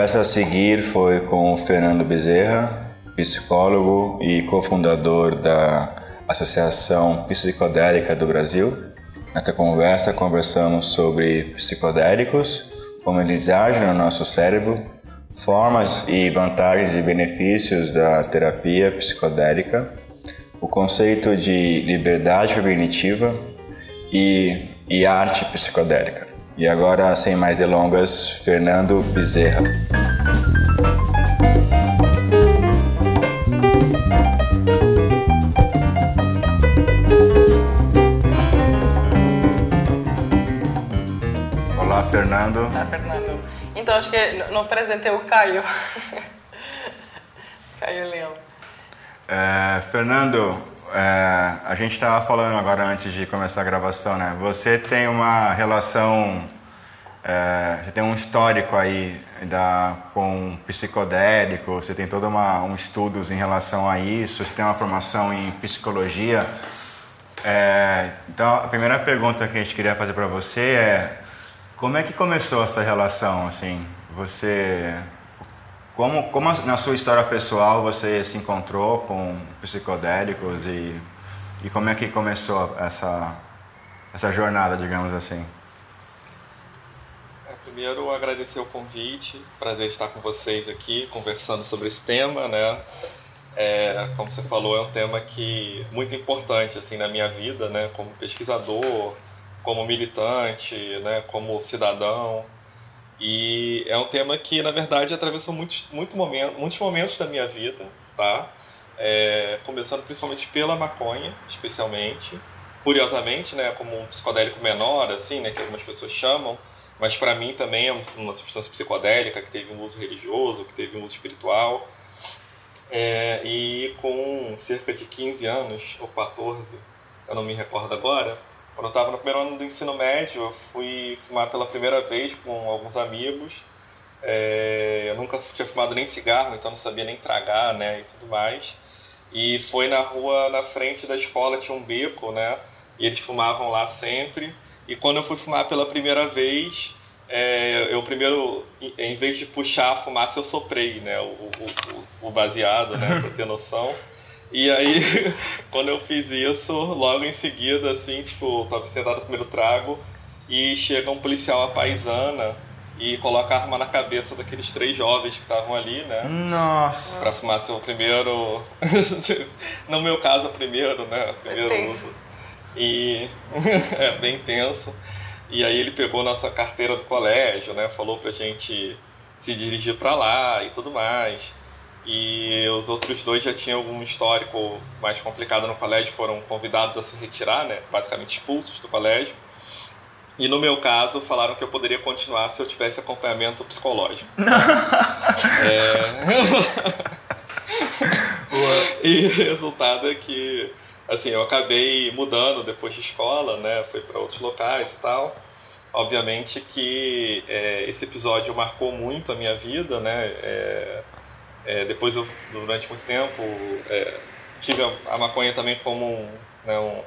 conversa a seguir foi com Fernando Bezerra, psicólogo e cofundador da Associação Psicodélica do Brasil. Nesta conversa conversamos sobre psicodélicos, como eles agem no nosso cérebro, formas e vantagens e benefícios da terapia psicodélica, o conceito de liberdade cognitiva e, e arte psicodélica. E agora, sem mais delongas, Fernando Bezerra. Olá, Fernando. Olá, Fernando. Então, acho que não apresentei o Caio. Caio Leão. É, Fernando, é, a gente estava falando agora antes de começar a gravação, né? Você tem uma relação, é, você tem um histórico aí da, com psicodélico, você tem todo uma, um estudos em relação a isso, você tem uma formação em psicologia. É, então, a primeira pergunta que a gente queria fazer para você é como é que começou essa relação, assim? Você como, como na sua história pessoal você se encontrou com psicodélicos e, e como é que começou essa, essa jornada, digamos assim? É, primeiro, agradecer o convite, prazer estar com vocês aqui conversando sobre esse tema, né? É, como você falou, é um tema que muito importante assim na minha vida, né? Como pesquisador, como militante, né? Como cidadão. E é um tema que, na verdade, atravessou muitos, muito momento, muitos momentos da minha vida, tá? É, começando principalmente pela maconha, especialmente. Curiosamente, né, como um psicodélico menor, assim, né, que algumas pessoas chamam, mas para mim também é uma substância psicodélica que teve um uso religioso, que teve um uso espiritual. É, e com cerca de 15 anos, ou 14, eu não me recordo agora, quando eu estava no primeiro ano do ensino médio, eu fui fumar pela primeira vez com alguns amigos. É, eu nunca tinha fumado nem cigarro, então não sabia nem tragar, né, e tudo mais. E foi na rua, na frente da escola, tinha um beco, né, e eles fumavam lá sempre. E quando eu fui fumar pela primeira vez, é, eu primeiro, em vez de puxar a fumaça, eu soprei, né, o, o, o baseado, né, para ter noção. E aí, quando eu fiz isso, logo em seguida, assim, tipo, tava sentado no primeiro trago e chega um policial à paisana e coloca a arma na cabeça daqueles três jovens que estavam ali, né? Nossa! Pra fumar seu primeiro. no meu caso, o primeiro, né? Primeiro é uso. E. é bem tenso. E aí ele pegou nossa carteira do colégio, né? Falou pra gente se dirigir para lá e tudo mais. E os outros dois já tinham algum histórico mais complicado no colégio, foram convidados a se retirar, né? Basicamente expulsos do colégio. E no meu caso, falaram que eu poderia continuar se eu tivesse acompanhamento psicológico. é... e o resultado é que, assim, eu acabei mudando depois de escola, né? Fui para outros locais e tal. Obviamente que é, esse episódio marcou muito a minha vida, né? É, é, depois, eu, durante muito tempo, é, tive a, a, maconha também como um, né, um,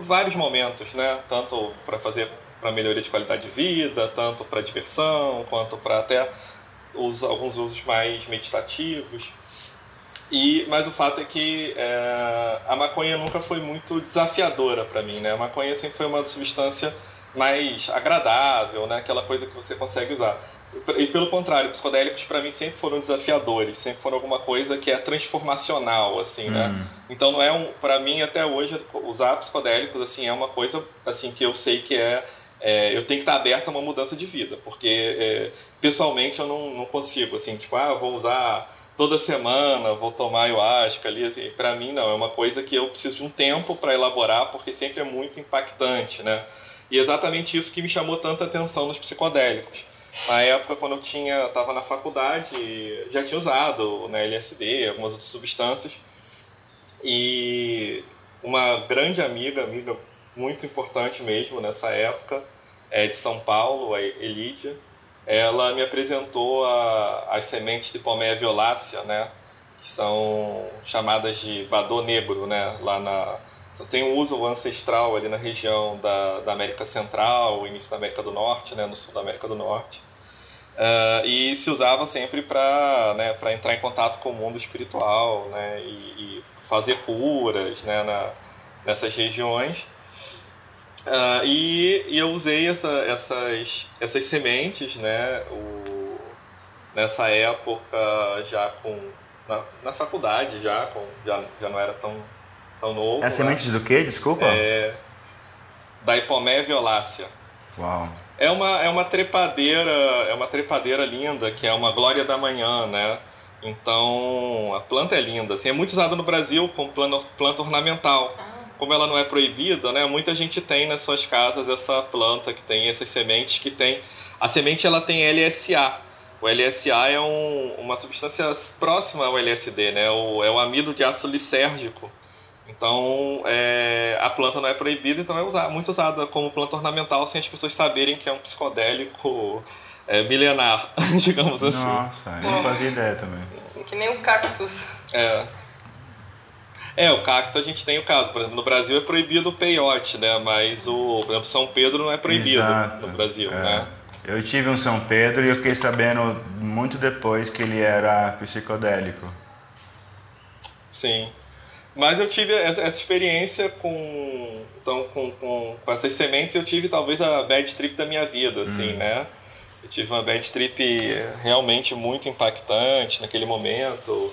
vários momentos, né? Tanto para fazer para melhoria de qualidade de vida, tanto para diversão, quanto para até os, alguns usos mais meditativos. E, mas o fato é que é, a maconha nunca foi muito desafiadora para mim, né? A maconha sempre foi uma substância mais agradável, né? Aquela coisa que você consegue usar. E pelo contrário, psicodélicos para mim sempre foram desafiadores, sempre foram alguma coisa que é transformacional, assim, né? Uhum. Então não é um, para mim até hoje usar psicodélicos assim é uma coisa assim que eu sei que é, é eu tenho que estar aberto a uma mudança de vida, porque é, pessoalmente eu não, não consigo assim, tipo, ah, vou usar toda semana, vou tomar ayahuasca ali, assim, para mim não, é uma coisa que eu preciso de um tempo para elaborar, porque sempre é muito impactante, né? E é exatamente isso que me chamou tanta atenção nos psicodélicos na época, quando eu tinha, estava na faculdade, já tinha usado né, LSD, algumas outras substâncias. E uma grande amiga, amiga muito importante mesmo nessa época, é de São Paulo, a Elídia, ela me apresentou a, as sementes de palmeia violácea, né? Que são chamadas de badô negro, né? Lá na... Tem um uso ancestral ali na região da, da América Central, início da América do Norte, né? No sul da América do Norte. Uh, e se usava sempre para né, entrar em contato com o mundo espiritual né, e, e fazer curas né, na, nessas regiões. Uh, e, e, eu usei essa, essas, essas sementes né, o, nessa época já com na, na faculdade já, com, já já não era tão tão novo. É sementes do que? Desculpa. É, da Hipomé violácea. Uau. É uma, é uma trepadeira, é uma trepadeira linda, que é uma glória da manhã, né? Então, a planta é linda, assim, é muito usada no Brasil como planta, planta ornamental. Ah. Como ela não é proibida, né? Muita gente tem nas suas casas essa planta que tem essas sementes que tem a semente ela tem LSA. O LSA é um, uma substância próxima ao LSD, né? O, é o amido de ácido lisérgico então, é, a planta não é proibida, então é usar, muito usada como planta ornamental sem as pessoas saberem que é um psicodélico é, milenar, digamos assim. Nossa, eu não fazia ideia também. Que nem o cactus. É. É, o cacto a gente tem o caso. Por exemplo, no Brasil é proibido o peiote, né? Mas o, por exemplo, São Pedro não é proibido Exato. no Brasil, é. né? Eu tive um São Pedro e eu fiquei sabendo muito depois que ele era psicodélico. Sim. Mas eu tive essa, essa experiência com, então, com, com, com, essas sementes, eu tive talvez a bad trip da minha vida, assim, hum. né? Eu tive uma bad trip realmente muito impactante naquele momento.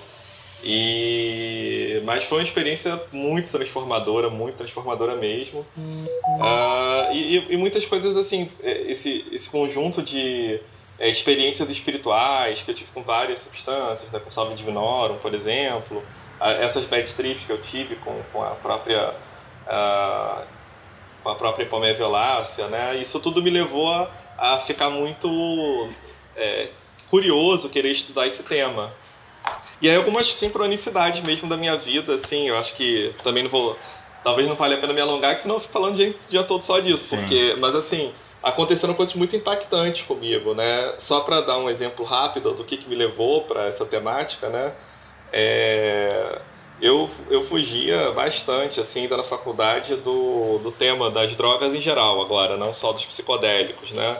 E mas foi uma experiência muito transformadora, muito transformadora mesmo. Uh, e, e, muitas coisas assim, é, esse, esse conjunto de é, experiências espirituais que eu tive com várias substâncias, né, com Salve Divinorum, por exemplo, essas bad trips que eu tive com, com a própria uh, com a própria Palmeia Violácea, né? Isso tudo me levou a, a ficar muito é, curioso, querer estudar esse tema. E aí algumas sincronicidades mesmo da minha vida, assim, eu acho que também não vou... Talvez não vale a pena me alongar, que senão eu fico falando o dia, dia todo só disso. Porque, mas assim, aconteceram coisas muito impactantes comigo, né? Só para dar um exemplo rápido do que, que me levou para essa temática, né? é, eu, eu fugia bastante, assim, ainda na faculdade, do, do tema das drogas em geral agora, não só dos psicodélicos, né?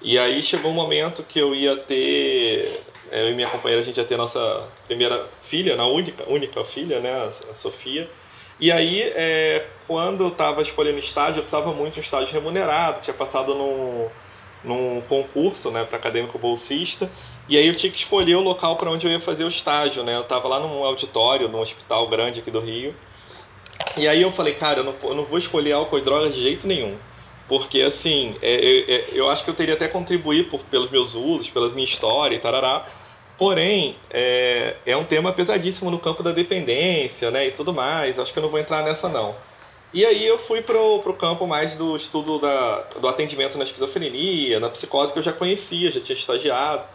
E aí chegou um momento que eu ia ter... Eu e minha companheira, a gente ia ter nossa primeira filha, na única, única filha, né? A Sofia. E aí, é, quando eu estava escolhendo estágio, eu precisava muito de um estágio remunerado, tinha passado num, num concurso né, para acadêmico bolsista. E aí eu tinha que escolher o local para onde eu ia fazer o estágio, né? Eu estava lá num auditório, num hospital grande aqui do Rio. E aí eu falei, cara, eu não, eu não vou escolher álcool e drogas de jeito nenhum. Porque, assim, é, é, é, eu acho que eu teria até contribuir por, pelos meus usos, pela minha história e tarará. Porém, é, é um tema pesadíssimo no campo da dependência, né? E tudo mais. Acho que eu não vou entrar nessa, não. E aí eu fui pro, pro campo mais do estudo da, do atendimento na esquizofrenia, na psicose que eu já conhecia, já tinha estagiado.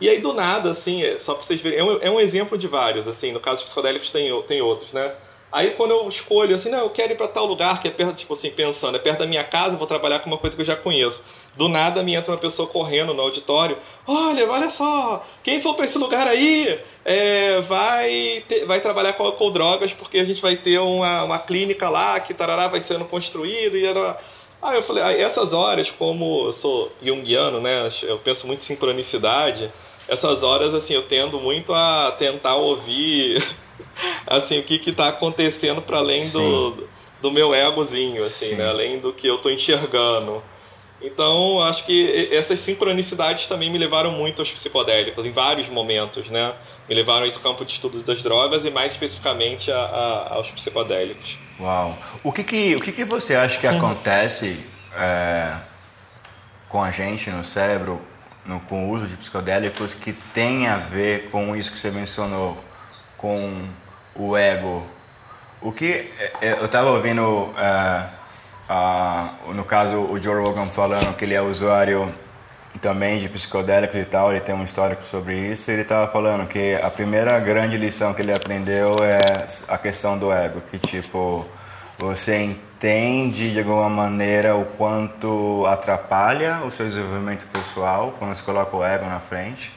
E aí, do nada, assim, é, só pra vocês verem, é um, é um exemplo de vários, assim, no caso dos psicodélicos tem, tem outros, né? Aí quando eu escolho, assim, não, eu quero ir para tal lugar que é perto, tipo assim, pensando, é perto da minha casa, vou trabalhar com uma coisa que eu já conheço. Do nada me entra uma pessoa correndo no auditório, olha, olha só, quem for para esse lugar aí é, vai, ter, vai trabalhar com, drogas porque a gente vai ter uma, uma clínica lá que tarará vai sendo construída e Aí eu falei, ah, essas horas, como eu sou junguiano, né, eu penso muito em sincronicidade, essas horas, assim, eu tendo muito a tentar ouvir, assim, o que que tá acontecendo para além do, do meu egozinho, assim, né? Além do que eu tô enxergando. Então, acho que essas sincronicidades também me levaram muito aos psicodélicos, em vários momentos, né? Me levaram a esse campo de estudo das drogas e, mais especificamente, a, a, aos psicodélicos. Uau! O que que, o que, que você acha que acontece é, com a gente no cérebro no, com o uso de psicodélicos que tem a ver com isso que você mencionou, com o ego. O que é, é, eu estava ouvindo, uh, uh, no caso, o Joe Rogan falando que ele é usuário também de psicodélicos e tal, ele tem um histórico sobre isso, ele estava falando que a primeira grande lição que ele aprendeu é a questão do ego, que tipo, você entende de alguma maneira o quanto atrapalha o seu desenvolvimento pessoal quando você coloca o ego na frente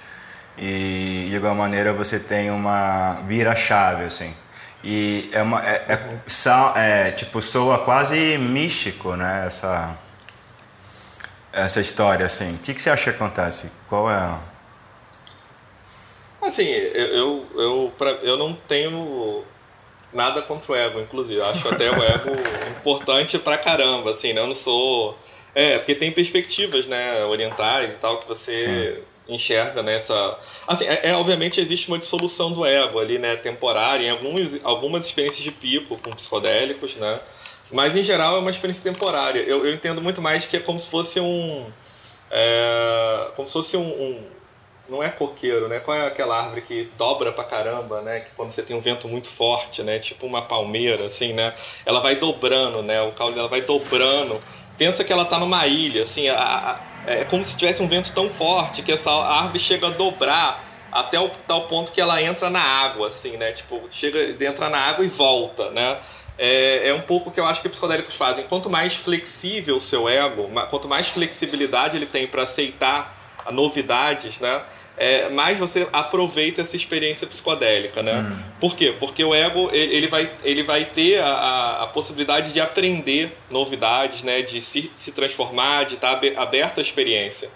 e de alguma maneira você tem uma vira chave assim e é uma é, é, é, tipo soa quase místico né essa essa história, assim? O que, que você acha que acontece? Qual é. Assim, eu, eu, eu, pra, eu não tenho nada contra o ego, inclusive. Eu acho até o ego importante pra caramba, assim, né? Eu não sou... É, porque tem perspectivas, né, orientais e tal, que você Sim. Enxerga nessa... Assim, é, é, obviamente existe uma dissolução do ego ali, né, temporária, em alguns, algumas experiências de pipo com psicodélicos, né? Mas em geral é uma experiência temporária. Eu, eu entendo muito mais que é como se fosse um. É, como se fosse um, um, Não é coqueiro, né? Qual é aquela árvore que dobra pra caramba, né? Que quando você tem um vento muito forte, né? Tipo uma palmeira, assim, né? Ela vai dobrando, né? O caule dela vai dobrando. Pensa que ela tá numa ilha, assim. A, a, é como se tivesse um vento tão forte que essa árvore chega a dobrar até o tal ponto que ela entra na água, assim, né? Tipo, chega, entra na água e volta, né? é, é um pouco que eu acho que os psicodélicos fazem. Quanto mais flexível o seu ego, quanto mais flexibilidade ele tem para aceitar novidades, né? É, mais você aproveita essa experiência psicodélica, né? Uhum. Por quê? Porque o ego ele vai, ele vai ter a, a possibilidade de aprender novidades, né? De se, se transformar, de estar aberto à experiência.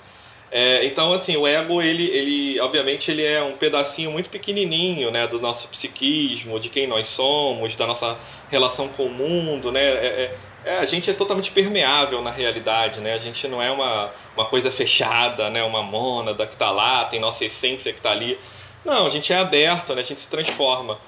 É, então, assim, o ego, ele, ele, obviamente, ele é um pedacinho muito pequenininho, né, do nosso psiquismo, de quem nós somos, da nossa relação com o mundo, né, é, é, a gente é totalmente permeável na realidade, né, a gente não é uma, uma coisa fechada, né, uma mônada que está lá, tem nossa essência que está ali. Não, a gente é aberto, né, a gente se transforma.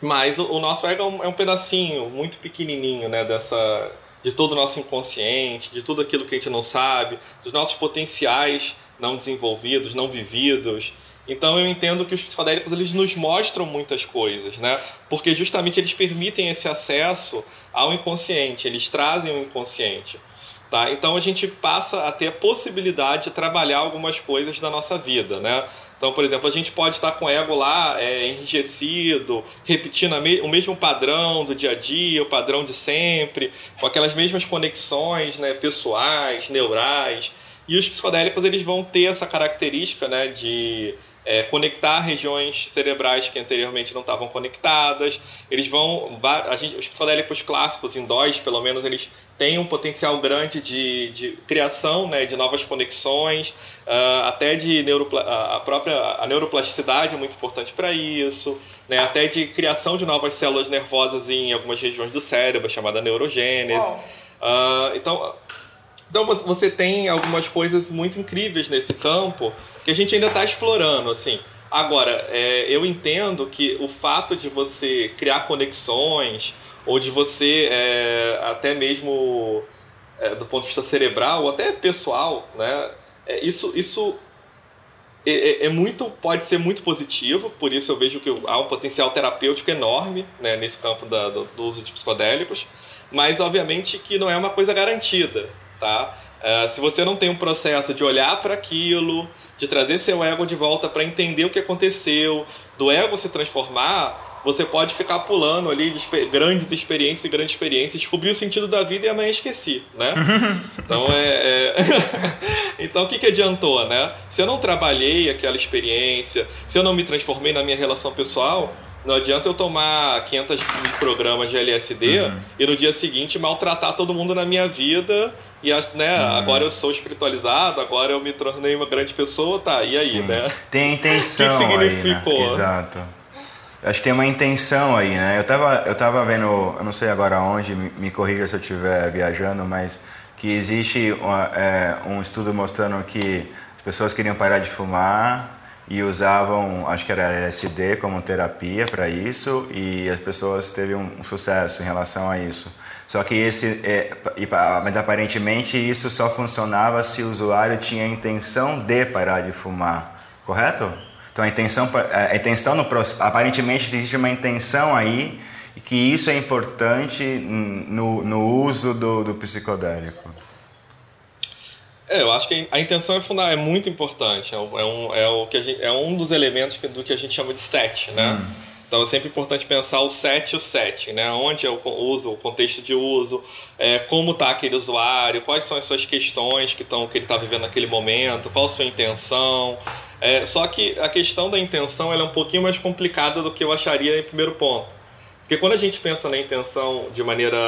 Mas o, o nosso ego é um, é um pedacinho muito pequenininho, né, dessa de todo o nosso inconsciente, de tudo aquilo que a gente não sabe, dos nossos potenciais não desenvolvidos, não vividos. Então eu entendo que os psicodélicos eles nos mostram muitas coisas, né? Porque justamente eles permitem esse acesso ao inconsciente, eles trazem o inconsciente. Tá? Então a gente passa a ter a possibilidade de trabalhar algumas coisas da nossa vida, né? Então, por exemplo, a gente pode estar com o ego lá é, enrijecido, repetindo o mesmo padrão do dia a dia, o padrão de sempre, com aquelas mesmas conexões né, pessoais, neurais. E os psicodélicos eles vão ter essa característica né, de é, conectar regiões cerebrais que anteriormente não estavam conectadas. Eles vão. A gente, os psicodélicos clássicos, em DOS, pelo menos, eles têm um potencial grande de, de criação né, de novas conexões, uh, até de neuropla a própria a neuroplasticidade é muito importante para isso, né, até de criação de novas células nervosas em algumas regiões do cérebro, chamada neurogênese. Uh, então, então você tem algumas coisas muito incríveis nesse campo que a gente ainda está explorando, assim. Agora, é, eu entendo que o fato de você criar conexões ou de você é, até mesmo é, do ponto de vista cerebral ou até pessoal, né? É, isso, isso é, é, é, muito pode ser muito positivo, por isso eu vejo que há um potencial terapêutico enorme né, nesse campo da, do, do uso de psicodélicos, mas obviamente que não é uma coisa garantida, tá? Se você não tem um processo de olhar para aquilo, de trazer seu ego de volta para entender o que aconteceu, do ego se transformar, você pode ficar pulando ali de grandes experiências e grandes experiências, descobrir o sentido da vida e amanhã esqueci, né? Então é, é... então o que, que adiantou, né? Se eu não trabalhei aquela experiência, se eu não me transformei na minha relação pessoal, não adianta eu tomar 500 programas de LSD uhum. e no dia seguinte maltratar todo mundo na minha vida e né, uhum. agora eu sou espiritualizado, agora eu me tornei uma grande pessoa, tá, e aí, Sim. né? Tem intenção. o que, que significou? Aí, né? Exato. Acho que tem uma intenção aí, né? Eu tava, eu tava vendo, eu não sei agora onde, me, me corrija se eu estiver viajando, mas que existe uma, é, um estudo mostrando que as pessoas queriam parar de fumar e usavam, acho que era LSD como terapia para isso, e as pessoas teve um, sucesso em relação a isso. Só que esse, é, mas aparentemente isso só funcionava se o usuário tinha a intenção de parar de fumar, correto? Então a intenção, a intenção no aparentemente existe uma intenção aí que isso é importante no, no uso do, do psicodélico. É, eu acho que a intenção é, fundamental, é muito importante. É, um, é, o que gente, é um dos elementos do que a gente chama de set, né? Hum. Então é sempre importante pensar o set e o set, né? Onde é o uso, o contexto de uso, é, como está aquele usuário, quais são as suas questões que, tão, que ele está vivendo naquele momento, qual a sua intenção. É, só que a questão da intenção é um pouquinho mais complicada do que eu acharia em primeiro ponto. Porque quando a gente pensa na intenção de maneira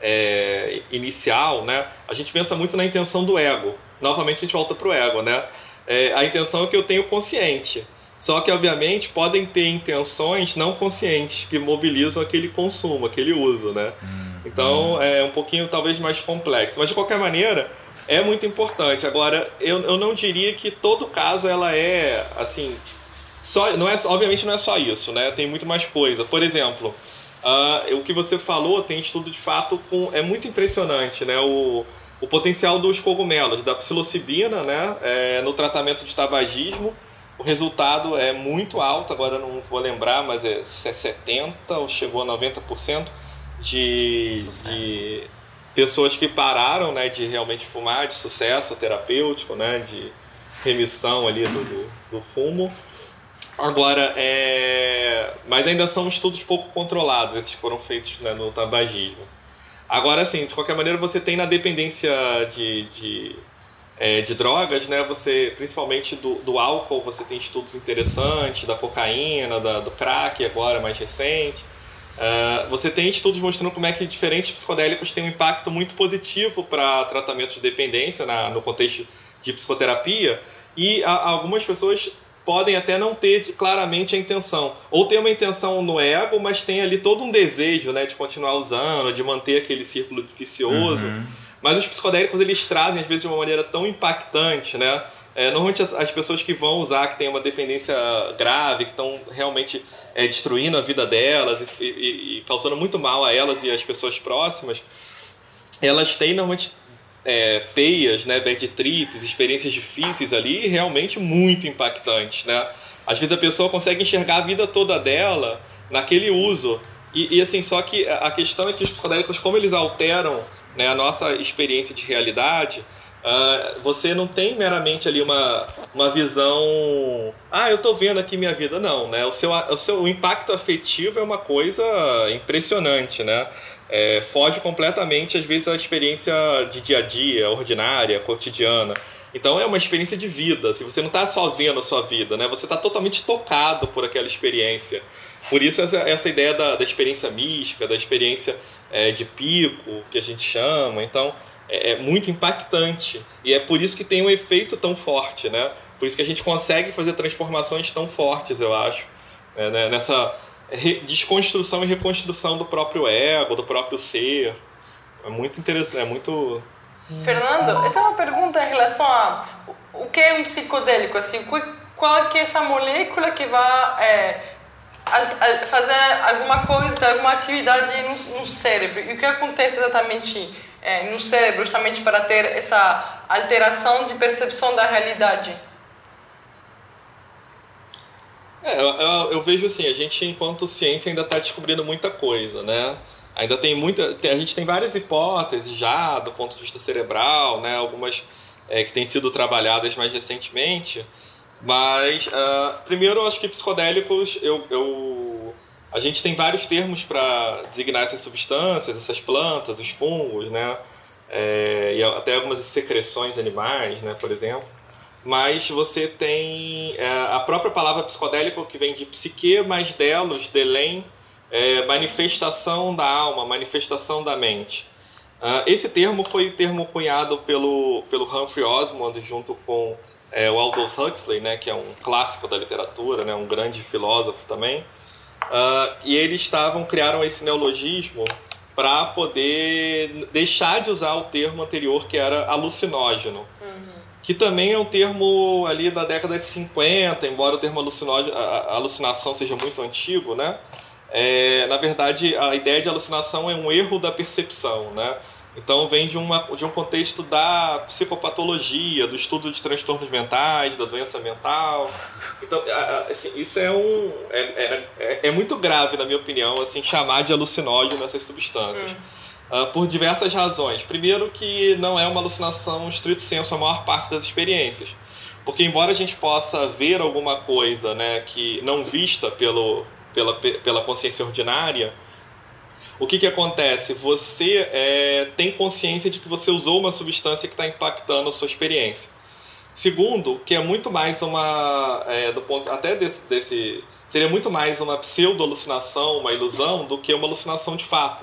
é, inicial, né, a gente pensa muito na intenção do ego. Novamente a gente volta para o ego, né? É, a intenção é que eu tenho consciente. Só que, obviamente, podem ter intenções não conscientes que mobilizam aquele consumo, aquele uso, né? Hum, então, hum. é um pouquinho talvez mais complexo. Mas, de qualquer maneira, é muito importante. Agora, eu, eu não diria que todo caso ela é, assim... Só, não é, obviamente não é só isso, né? Tem muito mais coisa. Por exemplo, uh, o que você falou tem estudo de fato com... É muito impressionante, né? O, o potencial dos cogumelos, da psilocibina, né? É, no tratamento de tabagismo o resultado é muito alto, agora não vou lembrar, mas é 70% ou chegou a 90% de, de pessoas que pararam né, de realmente fumar, de sucesso terapêutico, né, de remissão ali do, do, do fumo. Agora, é... mas ainda são estudos pouco controlados, esses que foram feitos né, no tabagismo. Agora, assim, de qualquer maneira, você tem na dependência de, de é, de drogas, né? Você, principalmente do, do álcool, você tem estudos interessantes, da cocaína, da, do crack agora, mais recente. Uh, você tem estudos mostrando como é que diferentes psicodélicos têm um impacto muito positivo para tratamento de dependência na, no contexto de psicoterapia e a, algumas pessoas podem até não ter claramente a intenção ou ter uma intenção no ego, mas tem ali todo um desejo, né, de continuar usando, de manter aquele círculo vicioso. Uhum. Mas os psicodélicos eles trazem, às vezes, de uma maneira tão impactante, né? É, normalmente as, as, pessoas que vão usar, que têm uma dependência grave, que estão realmente é, destruindo a vida delas e, e, e, causando muito mal a elas e às pessoas próximas, elas têm normalmente é, peias, né, bad trips, experiências difíceis ali, realmente muito impactantes, né? Às vezes a pessoa consegue enxergar a vida toda dela naquele uso. E, e assim, só que a questão é que os psicodélicos, como eles alteram né, a nossa experiência de realidade, uh, você não tem meramente ali uma, uma visão. Ah, eu estou vendo aqui minha vida. Não, né? O seu, o seu o impacto afetivo é uma coisa impressionante, né? É, foge completamente, às vezes, a experiência de dia a dia, ordinária, cotidiana. Então é uma experiência de vida. Se você não está só vendo a sua vida, né? Você está totalmente tocado por aquela experiência. Por isso essa, essa ideia da, da experiência mística, da experiência é, de pico, que a gente chama. Então, é, é, muito impactante. E é por isso que tem um efeito tão forte, né? Por isso que a gente consegue fazer transformações tão fortes, eu acho, é, né? nessa desconstrução e reconstrução do próprio ego, do próprio ser. É muito interessante, é muito... Fernando, eu tenho uma pergunta em relação a o que é um psicodélico, assim, qual é, é essa molécula que vai é, a, a fazer alguma coisa, alguma atividade no, no, cérebro. E o que acontece exatamente é, no cérebro, justamente para ter essa alteração de percepção da realidade? É, eu, eu, vejo assim, a gente enquanto ciência ainda está descobrindo muita coisa, né? Ainda tem muita, a gente tem várias hipóteses já do ponto de vista cerebral, né? Algumas é, que têm sido trabalhadas mais recentemente, mas, uh, primeiro, eu acho que psicodélicos, eu, eu, a gente tem vários termos para designar essas substâncias, essas plantas, os fungos, né? É, e até algumas secreções animais, né, por exemplo. Mas você tem é, a própria palavra psicodélico, que vem de psique mais delos, delém, é, manifestação da alma, manifestação da mente. Uh, esse termo foi termo cunhado pelo, pelo Humphrey Osmond junto com é, o Aldous Huxley, né, que é um clássico da literatura, né, um grande filósofo também, uh, e eles estavam criaram esse neologismo para poder deixar de usar o termo anterior que era alucinógeno. Que também é um termo ali da década de 50, embora o termo alucinação seja muito antigo, né? É, na verdade, a ideia de alucinação é um erro da percepção, né? Então vem de, uma, de um contexto da psicopatologia, do estudo de transtornos mentais, da doença mental. Então, assim, isso é um. É, é, é, é muito grave, na minha opinião, assim, chamar de alucinógeno essas substâncias. Hum. Uh, por diversas razões. Primeiro que não é uma alucinação estrito senso a maior parte das experiências. Porque embora a gente possa ver alguma coisa né, que não vista pelo, pela, pela consciência ordinária, o que, que acontece? Você é, tem consciência de que você usou uma substância que está impactando a sua experiência. Segundo, que é muito mais uma. É, do ponto, até desse, desse. Seria muito mais uma pseudo-alucinação, uma ilusão, do que uma alucinação de fato.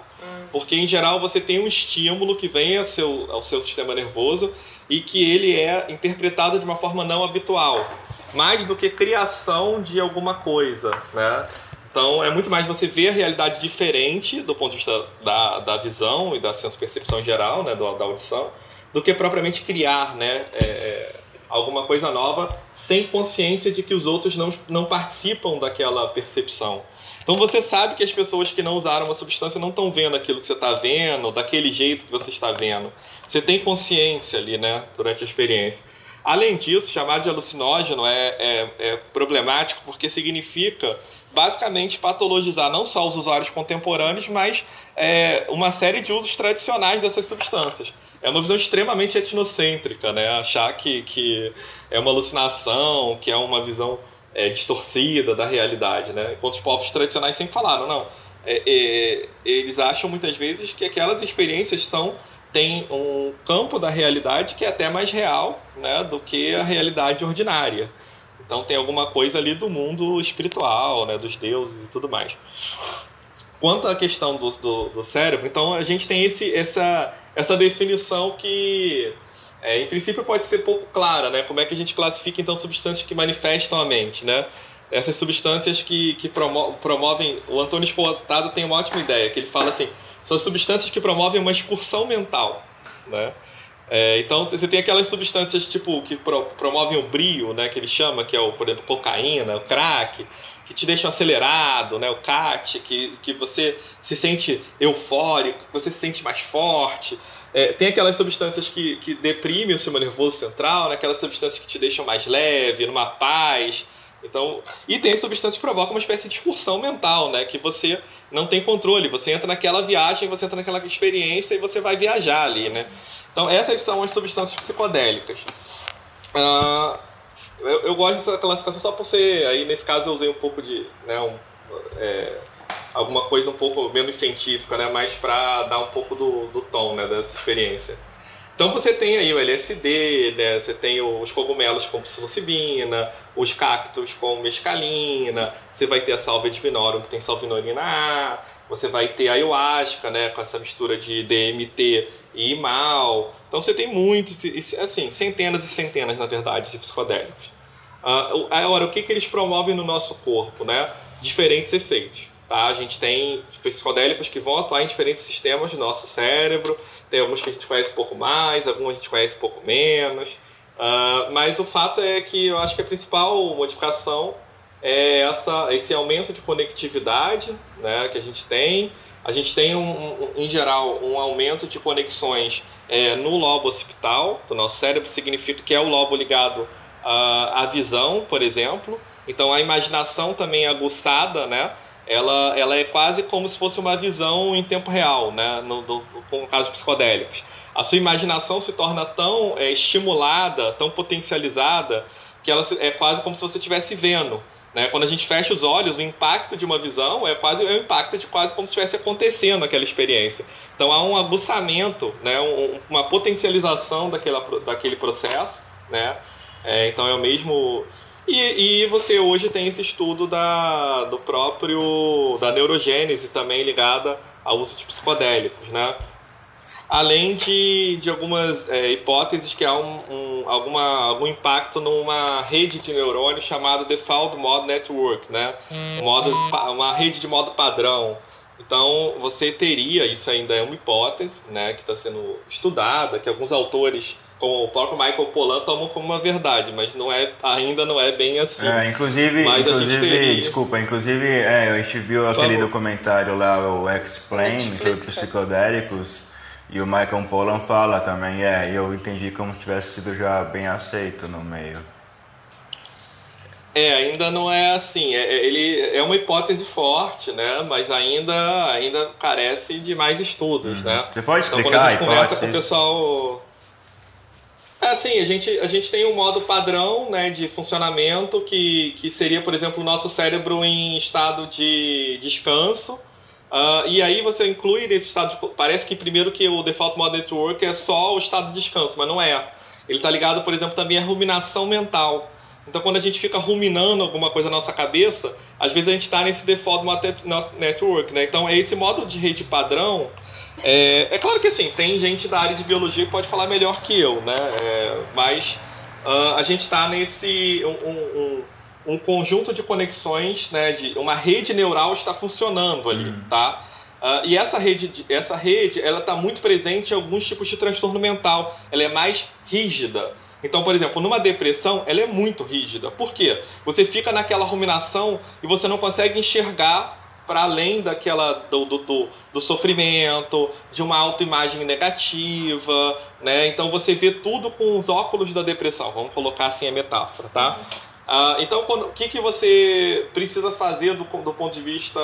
Porque em geral você tem um estímulo que vem ao seu, ao seu sistema nervoso e que ele é interpretado de uma forma não habitual, mais do que criação de alguma coisa, né? Então é muito mais você ver a realidade diferente do ponto de vista da, da visão e da senso-percepção geral, né, da, da audição, do que propriamente criar, né, é, é, alguma coisa nova sem consciência de que os outros não, não participam daquela percepção. Então você sabe que as pessoas que não usaram uma substância não estão vendo aquilo que você está vendo, daquele jeito que você está vendo. Você tem consciência ali, né, durante a experiência. Além disso, chamar de alucinógeno é, é, é problemático porque significa basicamente patologizar não só os usuários contemporâneos, mas é, uma série de usos tradicionais dessas substâncias. É uma visão extremamente etnocêntrica, né? Achar que, que é uma alucinação, que é uma visão é, distorcida da realidade, né? Enquanto os povos tradicionais sempre falaram, não, é, é, eles acham muitas vezes que aquelas experiências são tem um campo da realidade que é até mais real, né, do que a realidade ordinária. Então tem alguma coisa ali do mundo espiritual, né, dos deuses e tudo mais. Quanto à questão do, do, do cérebro, então a gente tem esse, essa, essa definição que é, em princípio pode ser pouco clara, né? Como é que a gente classifica então substâncias que manifestam a mente, né? Essas substâncias que, que promo promovem. O Antônio Esfoltado tem uma ótima ideia, que ele fala assim: são substâncias que promovem uma excursão mental, né? É, então você tem aquelas substâncias tipo que pro, promovem o brio, né? Que ele chama, que é o, por exemplo, cocaína, o crack, que te deixam acelerado, né? O cat, que, que você se sente eufórico, que você se sente mais forte. É, tem aquelas substâncias que, que deprimem o sistema nervoso central, né? aquelas substâncias que te deixam mais leve, numa paz. Então, e tem substâncias que provocam uma espécie de excursão mental, né? Que você não tem controle. Você entra naquela viagem, você entra naquela experiência e você vai viajar ali, né? Então, essas são as substâncias psicodélicas. Uh, eu, eu, gosto dessa classificação só por ser. Aí, nesse caso, eu usei um pouco de. Né, um, é, alguma coisa um pouco menos científica, né? Mais para dar um pouco do, do tom né, dessa experiência. Então você tem aí o LSD, né? você tem os cogumelos com psilocibina, os cactos com mescalina, você vai ter a salvia divinorum que tem salvinorina A, você vai ter a ayahuasca, né, com essa mistura de DMT e imal. Então você tem muitos, assim, centenas e centenas, na verdade, de psicodélicos. Uh, agora, o que, que eles promovem no nosso corpo, né? Diferentes efeitos. Tá? A gente tem psicodélicos que vão atuar em diferentes sistemas do nosso cérebro. Tem alguns que a gente conhece um pouco mais, alguns a gente conhece um pouco menos. Uh, mas o fato é que eu acho que a principal modificação é essa, esse aumento de conectividade né, que a gente tem. A gente tem, um, um em geral, um aumento de conexões é, no lobo occipital do nosso cérebro, significa que é o lobo ligado uh, à visão, por exemplo. Então a imaginação também é aguçada, né? Ela, ela é quase como se fosse uma visão em tempo real, né? no, do, com o caso psicodélicos. A sua imaginação se torna tão é, estimulada, tão potencializada, que ela é quase como se você estivesse vendo. Né? Quando a gente fecha os olhos, o impacto de uma visão é quase é o impacto de quase como se estivesse acontecendo aquela experiência. Então há um aguçamento, né? Um, uma potencialização daquela, daquele processo. Né? É, então é o mesmo e, e você hoje tem esse estudo da, do próprio da neurogênese também ligada ao uso de psicodélicos, né? Além de, de algumas é, hipóteses que há um, um, alguma, algum impacto numa rede de neurônios chamada Default Mode Network, né? Modo, uma rede de modo padrão. Então, você teria, isso ainda é uma hipótese, né, que está sendo estudada, que alguns autores como o próprio Michael Pollan tomam como uma verdade, mas não é, ainda não é bem assim. É, inclusive, mas inclusive teria... desculpa, inclusive, é, a gente viu aquele documentário lá, o Explain, sobre psicodélicos, e o Michael Pollan fala também, é, e eu entendi como se tivesse sido já bem aceito no meio. É, ainda não é assim. É, é ele é uma hipótese forte, né? Mas ainda, ainda carece de mais estudos, uhum. né? Você pode explicar Então, quando a gente conversa com o pessoal é assim, a gente, a gente tem um modo padrão né, de funcionamento que, que seria, por exemplo, o nosso cérebro em estado de descanso. Uh, e aí você inclui nesse estado de, Parece que primeiro que o Default Mode Network é só o estado de descanso, mas não é. Ele está ligado, por exemplo, também à ruminação mental. Então, quando a gente fica ruminando alguma coisa na nossa cabeça, às vezes a gente está nesse default network, né? Então, é esse modo de rede padrão. É, é, claro que assim, tem gente da área de biologia que pode falar melhor que eu, né? É, mas uh, a gente está nesse um, um, um, conjunto de conexões, né? De uma rede neural está funcionando ali, hum. tá? Uh, e essa rede, essa rede, ela está muito presente em alguns tipos de transtorno mental. Ela é mais rígida. Então, por exemplo, numa depressão, ela é muito rígida. Por quê? Você fica naquela ruminação e você não consegue enxergar para além daquela do, do, do, do, sofrimento, de uma autoimagem negativa, né? Então você vê tudo com os óculos da depressão. Vamos colocar assim a metáfora, tá? Ah, então, o que, que você precisa fazer do, do ponto de vista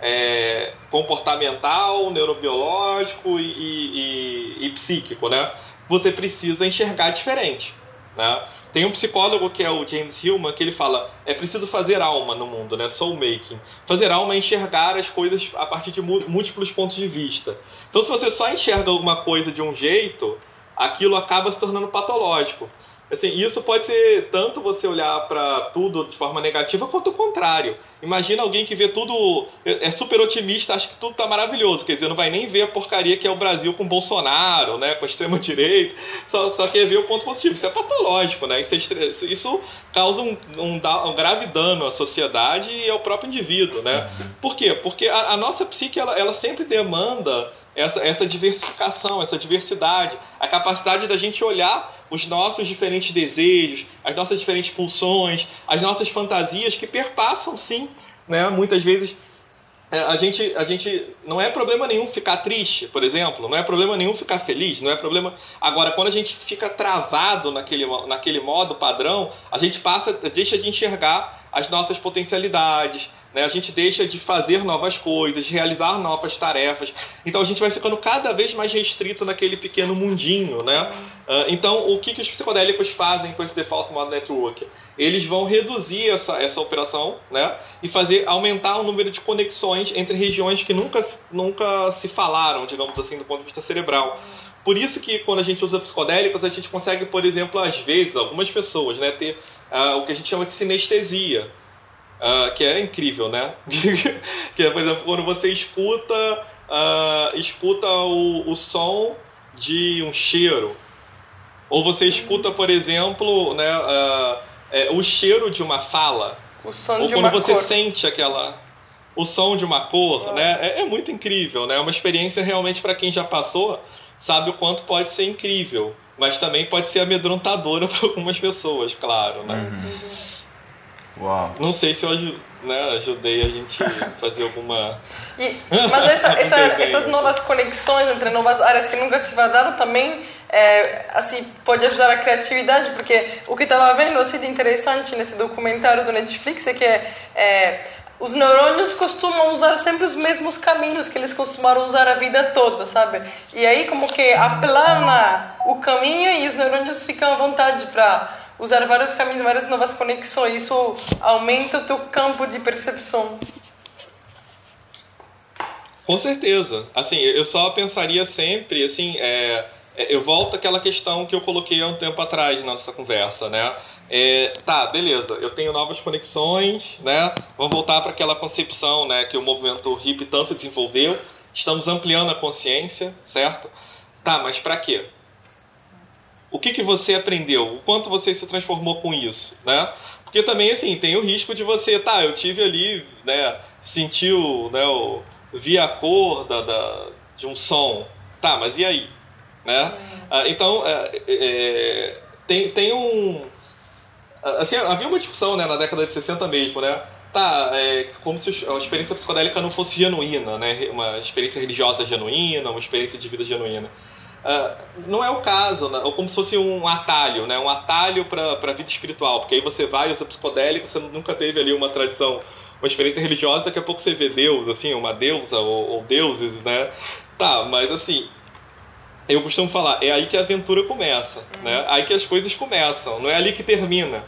é, comportamental, neurobiológico e, e, e, e psíquico, né? você precisa enxergar diferente. Né? Tem um psicólogo que é o James Hillman que ele fala é preciso fazer alma no mundo, né? Soul making. Fazer alma é enxergar as coisas a partir de múltiplos pontos de vista. Então, se você só enxerga alguma coisa de um jeito, aquilo acaba se tornando patológico. Assim, isso pode ser tanto você olhar para tudo de forma negativa quanto o contrário. Imagina alguém que vê tudo, é, super otimista, acha que tudo tá maravilhoso, quer dizer, não vai nem ver a porcaria que é o Brasil com Bolsonaro, né, com extrema direita, só, só quer ver o ponto positivo. Isso é patológico, né? Isso, é, isso causa um, um, um, grave dano à sociedade e ao próprio indivíduo, né? Por quê? Porque a, a nossa psique ela, ela sempre demanda essa, essa diversificação, essa diversidade, a capacidade da gente olhar os nossos diferentes desejos, as nossas diferentes pulsões, as nossas fantasias que perpassam, sim, né? Muitas vezes é, a gente, a gente não é problema nenhum ficar triste, por exemplo, não é problema nenhum ficar feliz, não é problema. Agora, quando a gente fica travado naquele, naquele modo padrão, a gente passa, deixa de enxergar as nossas potencialidades, né? A gente deixa de fazer novas coisas, realizar novas tarefas. Então a gente vai ficando cada vez mais restrito naquele pequeno mundinho. Né? Uh, então o que, que os psicodélicos fazem com esse Default Mode Network? Eles vão reduzir essa, essa operação né? e fazer aumentar o número de conexões entre regiões que nunca, nunca se falaram, digamos assim, do ponto de vista cerebral. Por isso que quando a gente usa psicodélicos, a gente consegue, por exemplo, às vezes, algumas pessoas, né, ter uh, o que a gente chama de sinestesia. Uh, que é incrível, né? que é, por exemplo, quando você escuta, uh, escuta o, o som de um cheiro. Ou você escuta, por exemplo, né, uh, é, o cheiro de uma fala. O som Ou de quando uma você cor. sente aquela. O som de uma cor, né? É, é, muito incrível, né? É uma experiência realmente para quem já passou, sabe o quanto pode ser incrível. Mas também pode ser amedrontadora para algumas pessoas, claro, né? Uhum. Uau. Não sei se eu né, ajudei a gente a fazer alguma. E, mas essa, essa, essas novas conexões entre novas áreas que nunca se falaram também é, assim, pode ajudar a criatividade, porque o que estava vendo assim, de interessante nesse documentário do Netflix é que é, os neurônios costumam usar sempre os mesmos caminhos que eles costumaram usar a vida toda, sabe? E aí como que aplana o caminho e os neurônios ficam à vontade para usar vários caminhos, várias novas conexões. Isso aumenta o teu campo de percepção. Com certeza. Assim, eu só pensaria sempre, assim, é, é, eu volto àquela questão que eu coloquei há um tempo atrás na nossa conversa, né? É, tá, beleza, eu tenho novas conexões, né? Vamos voltar para aquela concepção, né, que o movimento hip tanto desenvolveu. Estamos ampliando a consciência, certo? Tá, mas para quê? O que, que você aprendeu, o quanto você se transformou com isso, né? Porque também, assim, tem o risco de você, tá, eu tive ali, né, sentiu, né, o, vi a cor da, da, de um som, tá, mas e aí? Né? Ah, então, é, é, tem, tem um... Assim, havia uma discussão, né, na década de 60 mesmo, né? Tá, é como se a experiência psicodélica não fosse genuína, né? Uma experiência religiosa genuína, uma experiência de vida genuína. Uh, não é o caso, né? ou como se fosse um atalho, né? um atalho para a vida espiritual, porque aí você vai, usa psicodélico, você nunca teve ali uma tradição, uma experiência religiosa, daqui a pouco você vê Deus, assim, uma deusa ou, ou deuses, né? Tá, mas assim, eu costumo falar, é aí que a aventura começa, né? Aí que as coisas começam, não é ali que termina.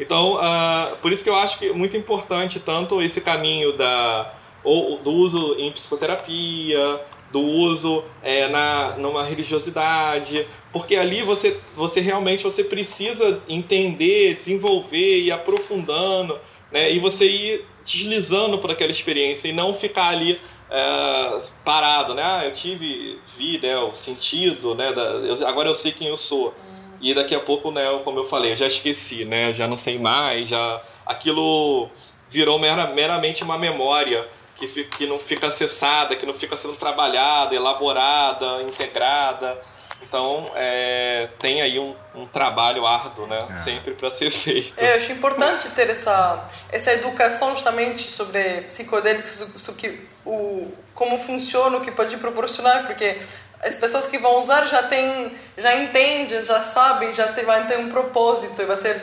Então, uh, por isso que eu acho que é muito importante tanto esse caminho da, ou, do uso em psicoterapia, do uso é, na, numa religiosidade, porque ali você, você realmente você precisa entender, desenvolver e aprofundando, né? E você ir deslizando por aquela experiência e não ficar ali é, parado, né? Ah, eu tive vida, é, o sentido, né? Da, eu, agora eu sei quem eu sou. E daqui a pouco, né, como eu falei, eu já esqueci, né? Já não sei mais, já aquilo virou mera, meramente uma memória que, que não fica acessada, que não fica sendo trabalhada, elaborada, integrada. Então, é, tem aí um, um, trabalho árduo, né? É. Sempre para ser feito. É, eu acho importante ter essa, essa educação justamente sobre psicodélicos, o que, o, como funciona, o que pode proporcionar, porque as pessoas que vão usar já têm, já entendem, já sabem, já tem, vai ter um propósito e vai ser,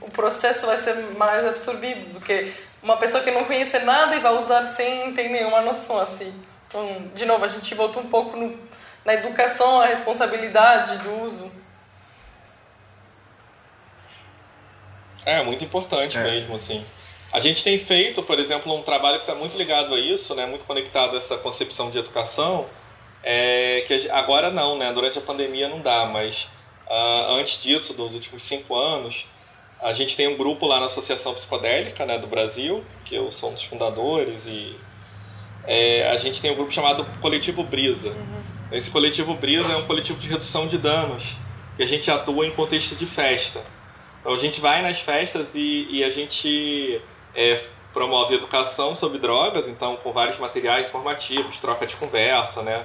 o processo vai ser mais absorvido do que uma pessoa que não conhece nada e vai usar sem ter nenhuma noção assim. Então, de novo, a gente volta um pouco no, na educação, a responsabilidade do uso. É, muito importante é. mesmo, assim. A gente tem feito, por exemplo, um trabalho que está muito ligado a isso, né, muito conectado a essa concepção de educação, é, que agora não, né, durante a pandemia não dá, mas uh, antes disso, dos últimos cinco anos, a gente tem um grupo lá na Associação Psicodélica né, do Brasil, que eu sou um dos fundadores, e é, a gente tem um grupo chamado Coletivo Brisa. Uhum. Esse Coletivo Brisa é um coletivo de redução de danos, que a gente atua em contexto de festa. Então a gente vai nas festas e, e a gente é, promove educação sobre drogas, então com vários materiais informativos, troca de conversa, né?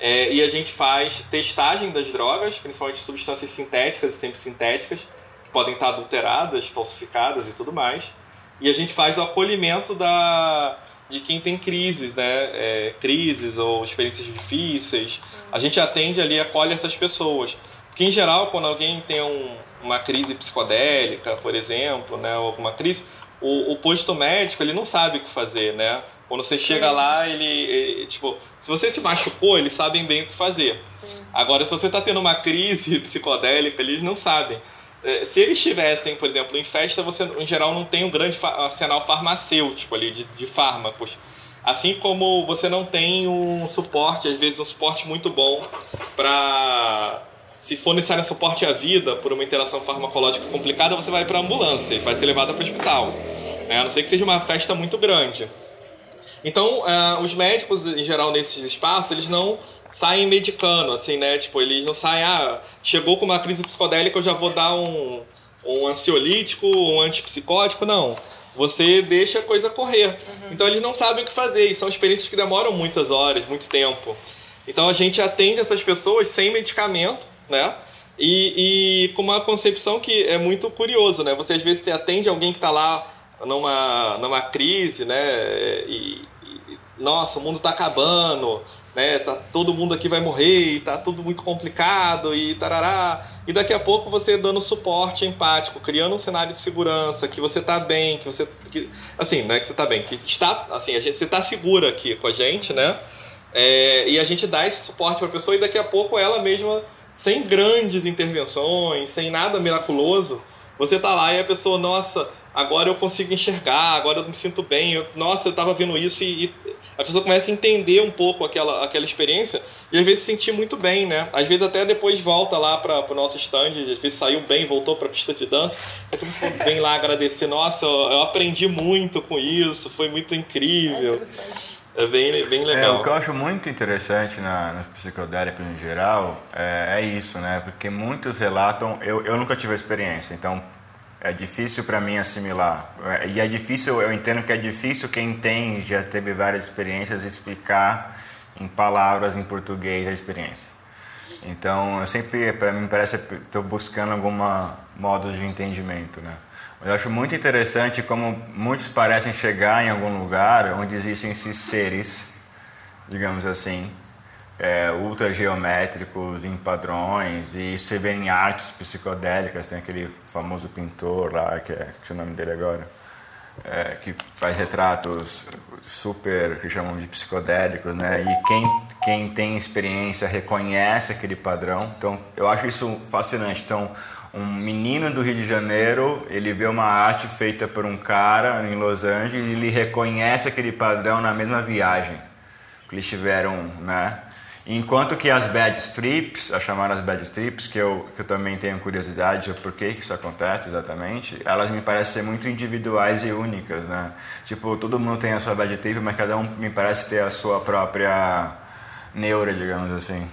É, e a gente faz testagem das drogas, principalmente substâncias sintéticas e sempre sintéticas, podem estar adulteradas, falsificadas e tudo mais. E a gente faz o acolhimento da, de quem tem crises, né? É, crises ou experiências difíceis. A gente atende ali, acolhe essas pessoas. Porque, em geral, quando alguém tem um, uma crise psicodélica, por exemplo, né? Ou alguma crise, o, o posto médico ele não sabe o que fazer, né? Quando você chega lá, ele, ele, Tipo, se você se machucou, eles sabem bem o que fazer. Sim. Agora, se você está tendo uma crise psicodélica, eles não sabem. É, se eles estivessem, por exemplo, em festa, você em geral não tem um grande arsenal farmacêutico ali de, de fármacos. Assim como você não tem um suporte, às vezes um suporte muito bom para se for necessário um suporte à vida por uma interação farmacológica complicada, você vai para a ambulância e vai ser levado para o hospital. Né? A não ser que seja uma festa muito grande. Então, uh, os médicos, em geral, nesses espaços, eles não saem medicando, assim, né? Tipo, eles não saem, ah, chegou com uma crise psicodélica, eu já vou dar um, um ansiolítico, um antipsicótico, não. Você deixa a coisa correr. Uhum. Então eles não sabem o que fazer, e são experiências que demoram muitas horas, muito tempo. Então a gente atende essas pessoas sem medicamento, né? E, e com uma concepção que é muito curioso, né? Você às vezes atende alguém que está lá numa, numa crise, né? E, e nossa, o mundo está acabando, né? Tá, todo mundo aqui vai morrer, tá tudo muito complicado e tarará. E daqui a pouco você dando suporte empático, criando um cenário de segurança, que você tá bem, que você. Que, assim, não é que você tá bem, que está. Assim, a gente, você tá segura aqui com a gente, né? É, e a gente dá esse suporte para a pessoa e daqui a pouco ela mesma, sem grandes intervenções, sem nada miraculoso, você tá lá e a pessoa, nossa, agora eu consigo enxergar, agora eu me sinto bem, eu, nossa, eu tava vendo isso e, e a pessoa começa a entender um pouco aquela, aquela experiência e às vezes se sentir muito bem, né? Às vezes até depois volta lá para o nosso stand, às vezes saiu bem, voltou para a pista de dança, você vem lá agradecer, nossa, eu aprendi muito com isso, foi muito incrível. É, é bem, bem legal. É, o que eu acho muito interessante na, nos psicodélicos em geral é, é, isso, né? Porque muitos relatam, eu, eu nunca tive a experiência, então é difícil para mim assimilar. É, e é difícil, eu entendo que é difícil quem tem, já teve várias experiências, explicar em palavras em português a experiência. Então, eu sempre, para mim, parece estou buscando alguma modo de entendimento, né? Eu acho muito interessante como muitos parecem chegar em algum lugar onde existem esses seres, digamos assim, é, ultra geométricos em padrões e você vê em artes psicodélicas tem aquele famoso pintor lá que é que é o nome dele agora é, que faz retratos super que chamam de psicodélicos né? E quem quem tem experiência reconhece aquele padrão. Então eu acho isso fascinante. Então um menino do Rio de Janeiro ele vê uma arte feita por um cara em Los Angeles e ele reconhece aquele padrão na mesma viagem que eles tiveram, né? Enquanto que as bad strips, as chamadas bad strips, que eu, que eu também tenho curiosidade sobre por que isso acontece exatamente, elas me parecem ser muito individuais e únicas, né? Tipo, todo mundo tem a sua bad trip, mas cada um me parece ter a sua própria neura, digamos assim.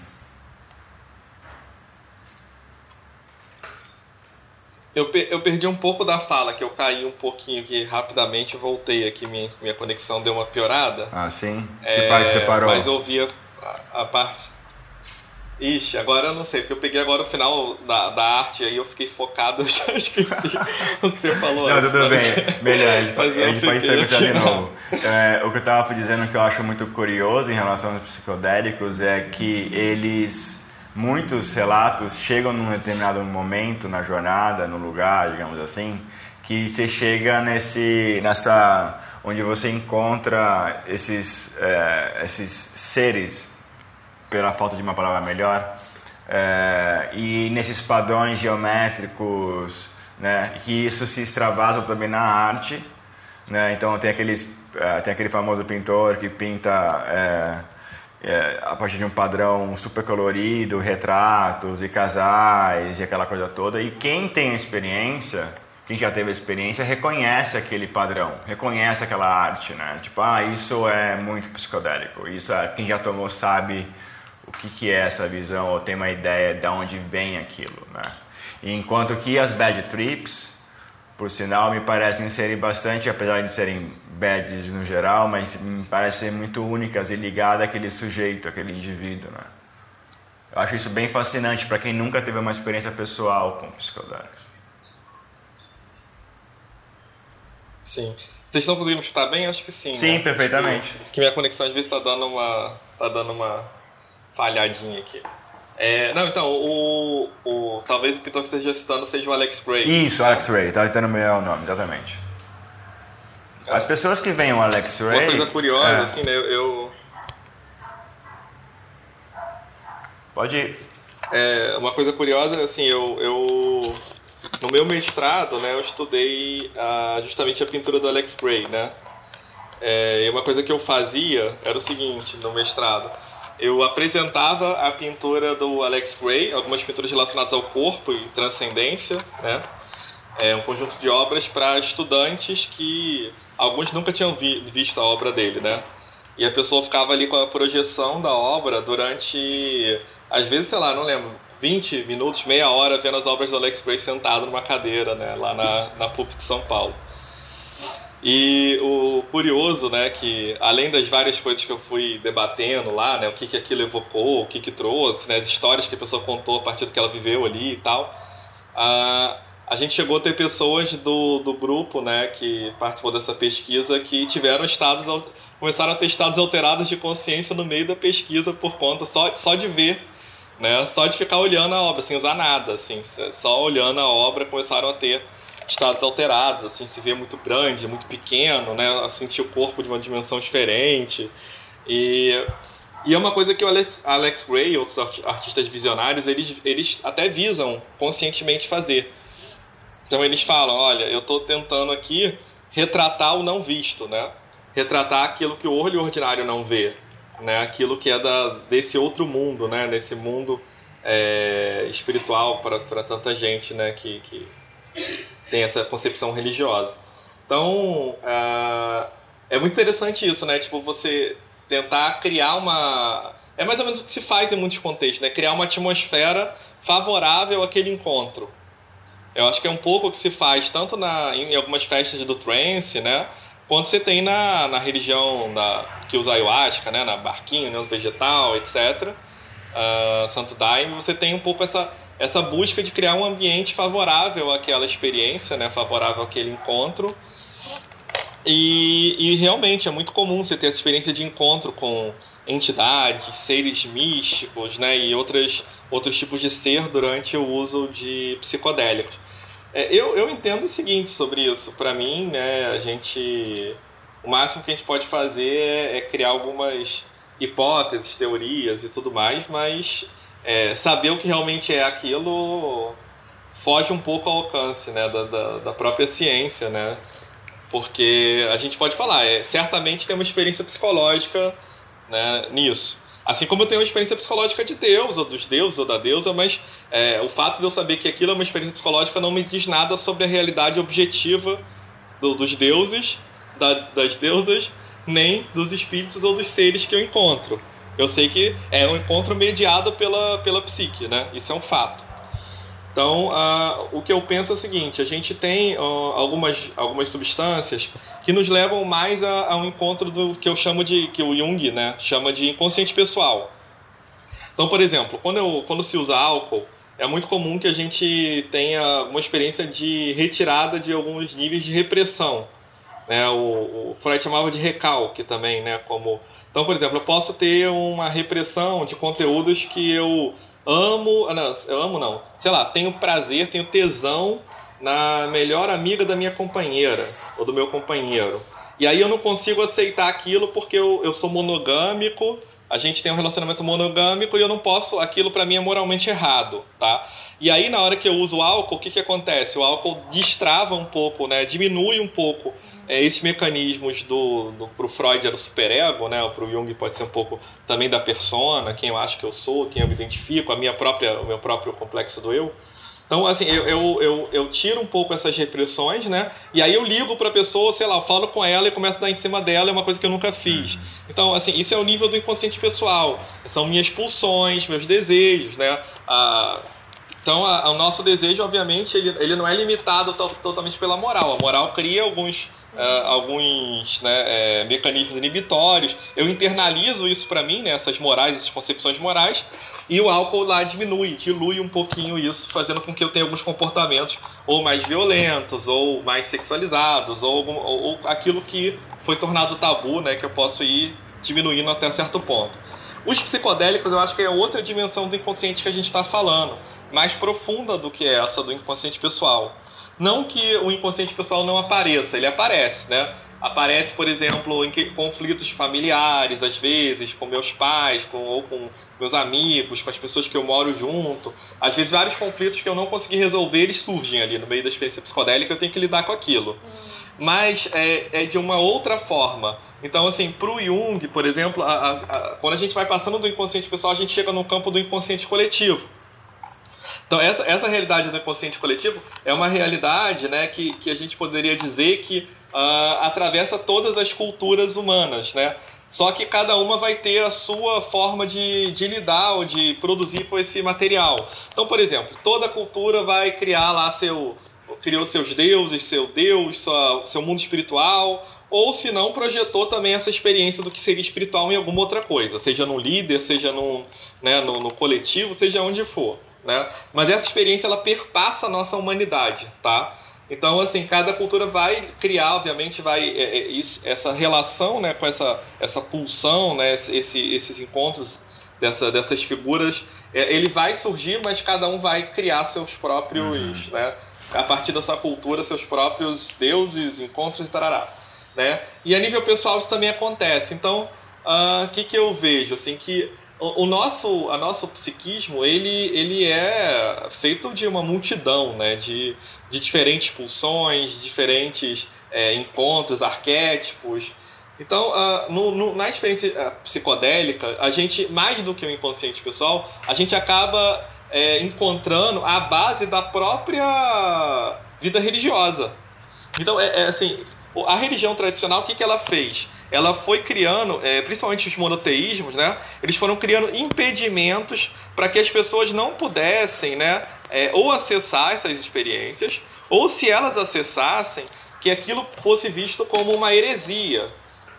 Eu, eu perdi um pouco da fala, que eu caí um pouquinho que rapidamente voltei aqui, minha, minha conexão deu uma piorada. Ah, sim? É, que parte você parou? Mas eu ouvia a, a, parte. Ixi, agora eu não sei, porque eu peguei agora o final da, da arte aí eu fiquei focado, eu já esqueci o que você falou. Não, tudo bem, melhor, a gente, a gente pode perguntar de novo. É, o que eu estava dizendo que eu acho muito curioso em relação aos psicodélicos é que eles muitos relatos chegam num determinado momento na jornada, no lugar, digamos assim, que você chega nesse, nessa, onde você encontra esses, é, esses seres, pela falta de uma palavra melhor, é, e nesses padrões geométricos, né, que isso se extravasa também na arte, né, então tem aqueles, é, tem aquele famoso pintor que pinta é, a partir de um padrão super colorido, retratos e casais e aquela coisa toda. E quem tem experiência, quem já teve experiência, reconhece aquele padrão, reconhece aquela arte, né? Tipo, ah, isso é muito psicodélico. Isso é, quem já tomou sabe que, que é essa visão ou tem uma ideia de onde vem aquilo, né? Enquanto que as bad trips, por sinal, me parecem serem bastante, apesar de serem badges no geral, mas me parecem muito únicas e ligadas àquele sujeito, àquele indivíduo, né? Eu acho isso bem fascinante para quem nunca teve uma experiência pessoal com psicodélicos. Sim. Vocês estão conseguindo escutar bem? Acho que sim. Sim, né? perfeitamente. Que, que, minha conexão às vezes está dando uma tá dando uma falhadinha aqui. É, não, então, o, o, talvez o pintor que esteja citando seja o Alex Gray. Isso, Alex Gray, tá tentando melhorar o nome, exatamente. As pessoas que veem o Alex Ray. Uma coisa curiosa, é. assim, né? Eu. Pode ir. É, uma coisa curiosa, assim, eu, eu. No meu mestrado, né, eu estudei a, justamente a pintura do Alex Gray, né? É, e uma coisa que eu fazia era o seguinte, no mestrado. Eu apresentava a pintura do Alex Gray, algumas pinturas relacionadas ao corpo e transcendência, né? É um conjunto de obras para estudantes que alguns nunca tinham vi, visto a obra dele, né? E a pessoa ficava ali com a projeção da obra durante, às vezes, sei lá, não lembro, 20 minutos, meia hora vendo as obras do Alex Gray sentado numa cadeira, né, lá na, na PUC de São Paulo. E o curioso, né, que além das várias coisas que eu fui debatendo lá, né, o que que aquilo evocou, o que que trouxe, né, as histórias que a pessoa contou a partir do que ela viveu ali e tal, a, a gente chegou a ter pessoas do, do grupo, né, que participou dessa pesquisa, que tiveram estados, começaram a ter estados alterados de consciência no meio da pesquisa por conta só, só de ver, né, só de ficar olhando a obra, sem usar nada, assim, só olhando a obra começaram a ter estados alterados, assim, se vê muito grande, muito pequeno, né, a sentir o corpo de uma dimensão diferente. E, e é uma coisa que o Alex, Gray e outros artistas visionários, eles, eles até visam conscientemente fazer então eles falam, olha, eu estou tentando aqui retratar o não visto, né? Retratar aquilo que o olho ordinário não vê, né? Aquilo que é da, desse outro mundo, né? Desse mundo é, espiritual para tanta gente, né? Que, que tem essa concepção religiosa. Então é, é muito interessante isso, né? Tipo você tentar criar uma é mais ou menos o que se faz em muitos contextos, né? Criar uma atmosfera favorável àquele encontro. Eu acho que é um pouco o que se faz tanto na, em algumas festas do trance, né? Quanto você tem na, na religião da, que usa ayahuasca, né? Na barquinho, né? vegetal, etc. Uh, ah, Santo Daime, você tem um pouco essa, essa busca de criar um ambiente favorável àquela experiência, né? Favorável àquele encontro. E, e realmente é muito comum você ter essa experiência de encontro com entidades, seres místicos, né? E outras, outros tipos de ser durante o uso de psicodélicos. É, eu, eu entendo o seguinte sobre isso. Para mim, né, a gente. O máximo que a gente pode fazer é, é criar algumas hipóteses, teorias e tudo mais, mas é, saber o que realmente é aquilo foge um pouco ao alcance né, da, da, da própria ciência, né? Porque a gente pode falar, é, certamente tem uma experiência psicológica né, nisso. Assim como eu tenho uma experiência psicológica de Deus, ou dos deuses, ou da deusa, mas é, o fato de eu saber que aquilo é uma experiência psicológica não me diz nada sobre a realidade objetiva do, dos deuses, da, das deusas, nem dos espíritos ou dos seres que eu encontro. Eu sei que é um encontro mediado pela, pela psique, né? Isso é um fato. Então, uh, o que eu penso é o seguinte: a gente tem uh, algumas, algumas substâncias que nos levam mais a, a, um encontro do que eu chamo de que o Jung, né, chama de inconsciente pessoal. Então, por exemplo, quando, eu, quando se usa álcool, é muito comum que a gente tenha uma experiência de retirada de alguns níveis de repressão. Né? O, o Freud chamava de recalque também, né? Como então, por exemplo, eu posso ter uma repressão de conteúdos que eu amo, ah, não, eu amo não, sei lá, tenho prazer, tenho tesão na melhor amiga da minha companheira ou do meu companheiro. E aí eu não consigo aceitar aquilo porque eu, eu sou monogâmico, a gente tem um relacionamento monogâmico e eu não posso, aquilo para mim é moralmente errado, tá? E aí na hora que eu uso álcool, o que que acontece? O álcool destrava um pouco, né? Diminui um pouco é, esses mecanismos do, do pro Freud era o superego, né? Pro Jung pode ser um pouco também da persona, quem eu acho que eu sou, quem eu me identifico, a minha própria, o meu próprio complexo do eu. Então, assim, eu, eu, eu, eu, tiro um pouco essas repressões, né? E aí eu ligo para a pessoa, sei lá, falo com ela e começo a dar em cima dela, é uma coisa que eu nunca fiz. Então, assim, isso é o nível do inconsciente pessoal. São minhas pulsões, meus desejos, né? Ah, então, a, o nosso desejo, obviamente, ele, ele não é limitado to totalmente pela moral. A moral cria alguns uh, alguns né, é, mecanismos inibitórios. Eu internalizo isso para mim, né, essas morais, essas concepções morais, e o álcool lá diminui, dilui um pouquinho isso, fazendo com que eu tenha alguns comportamentos ou mais violentos, ou mais sexualizados, ou, ou, ou aquilo que foi tornado tabu, né, que eu posso ir diminuindo até certo ponto. Os psicodélicos eu acho que é outra dimensão do inconsciente que a gente está falando, mais profunda do que essa do inconsciente pessoal. Não que o inconsciente pessoal não apareça, ele aparece, né? Aparece, por exemplo, em conflitos familiares, às vezes, com meus pais, com, ou com meus amigos, com as pessoas que eu moro junto. Às vezes, vários conflitos que eu não consegui resolver, eles surgem ali no meio da experiência psicodélica, eu tenho que lidar com aquilo. Mas é, é de uma outra forma. Então, assim, pro Jung, por exemplo, a, a, a, quando a gente vai passando do inconsciente pessoal, a gente chega no campo do inconsciente coletivo. Então, essa, essa realidade do inconsciente coletivo é uma realidade né, que, que a gente poderia dizer que uh, atravessa todas as culturas humanas, né? Só que cada uma vai ter a sua forma de, de lidar ou de produzir com esse material. Então, por exemplo, toda cultura vai criar lá seu. criou seus deuses, seu Deus, sua, seu mundo espiritual, ou se não, projetou também essa experiência do que seria espiritual em alguma outra coisa, seja no líder, seja no, né, no, no coletivo, seja onde for né? Mas essa experiência ela perpassa a nossa humanidade, tá? Então, assim, cada cultura vai criar, obviamente, vai é, é, isso, essa relação, né, com essa, essa pulsão, né, esse, esses encontros dessa, dessas figuras, é, ele vai surgir, mas cada um vai criar seus próprios, uhum. né, a partir da sua cultura, seus próprios deuses, encontros e tarará, né? E a nível pessoal isso também acontece. Então, o uh, ah, que que eu vejo, assim, que o, nosso, a nosso psiquismo ele, ele é feito de uma multidão né? de, de diferentes pulsões, diferentes é, encontros, arquétipos. Então, uh, no, no, na experiência ah, psicodélica, a gente, mais do que o inconsciente pessoal, a gente acaba é, encontrando a base da própria vida religiosa. Então, é, é assim, a religião tradicional, o que, que ela fez? ela foi criando, é, principalmente os monoteísmos, né? Eles foram criando impedimentos para que as pessoas não pudessem, né? É, ou acessar essas experiências, ou se elas acessassem, que aquilo fosse visto como uma heresia.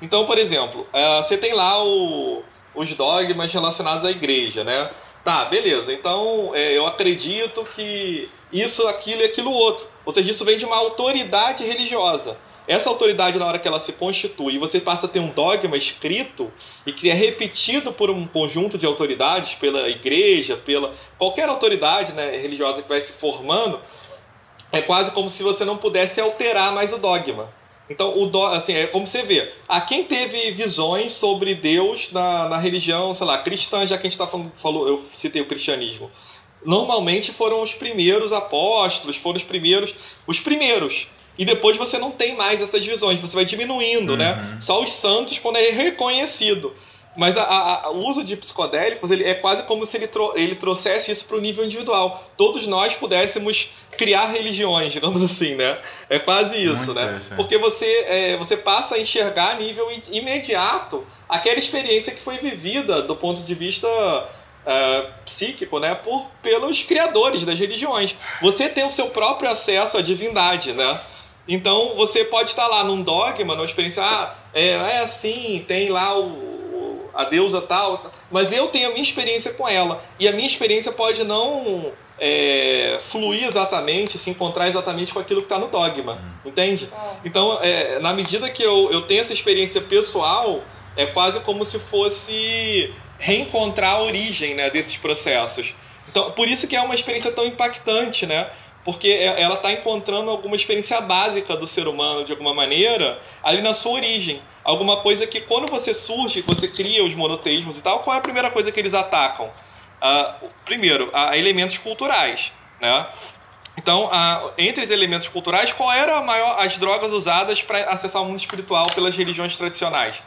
Então, por exemplo, é, você tem lá o, os dogmas relacionados à igreja, né? Tá, beleza. Então, é, eu acredito que isso, aquilo e aquilo outro. Ou seja, isso vem de uma autoridade religiosa. Essa autoridade, na hora que ela se constitui, você passa a ter um dogma escrito e que é repetido por um conjunto de autoridades, pela igreja, pela qualquer autoridade né, religiosa que vai se formando, é quase como se você não pudesse alterar mais o dogma. Então, o do, assim, é como você vê. A quem teve visões sobre Deus na, na religião, sei lá, cristã, já que a gente tá falando, falou, eu citei o cristianismo. Normalmente foram os primeiros apóstolos, foram os primeiros. Os primeiros. E depois você não tem mais essas visões, você vai diminuindo, né? uhum. né? Só os santos quando é reconhecido. Mas a, a, o uso de psicodélicos ele é quase como se ele, tro ele trouxesse isso para o nível individual. Todos nós pudéssemos criar religiões, digamos assim, né? É quase isso, Muito né? Porque você, é, você passa a enxergar a nível imediato aquela experiência que foi vivida do ponto de vista é, psíquico, né? Por, pelos criadores das religiões. Você tem o seu próprio acesso à divindade, né? Então você pode estar lá num dogma, numa experiência, ah, é, é assim, tem lá o a deusa tal, mas eu tenho a minha experiência com ela. E a minha experiência pode não é, fluir exatamente, se encontrar exatamente com aquilo que está no dogma. Entende? É. Então, é, na medida que eu, eu tenho essa experiência pessoal, é quase como se fosse reencontrar a origem né, desses processos. Então, por isso que é uma experiência tão impactante, né? Porque é, ela está encontrando alguma experiência básica do ser humano, de alguma maneira, ali na sua origem alguma coisa que quando você surge, você cria os monoteísmos e tal, qual é a primeira coisa que eles atacam? Uh, primeiro, uh, elementos culturais, né? Então, entre os elementos culturais, qual era a maior, as drogas usadas para acessar o mundo espiritual pelas religiões tradicionais?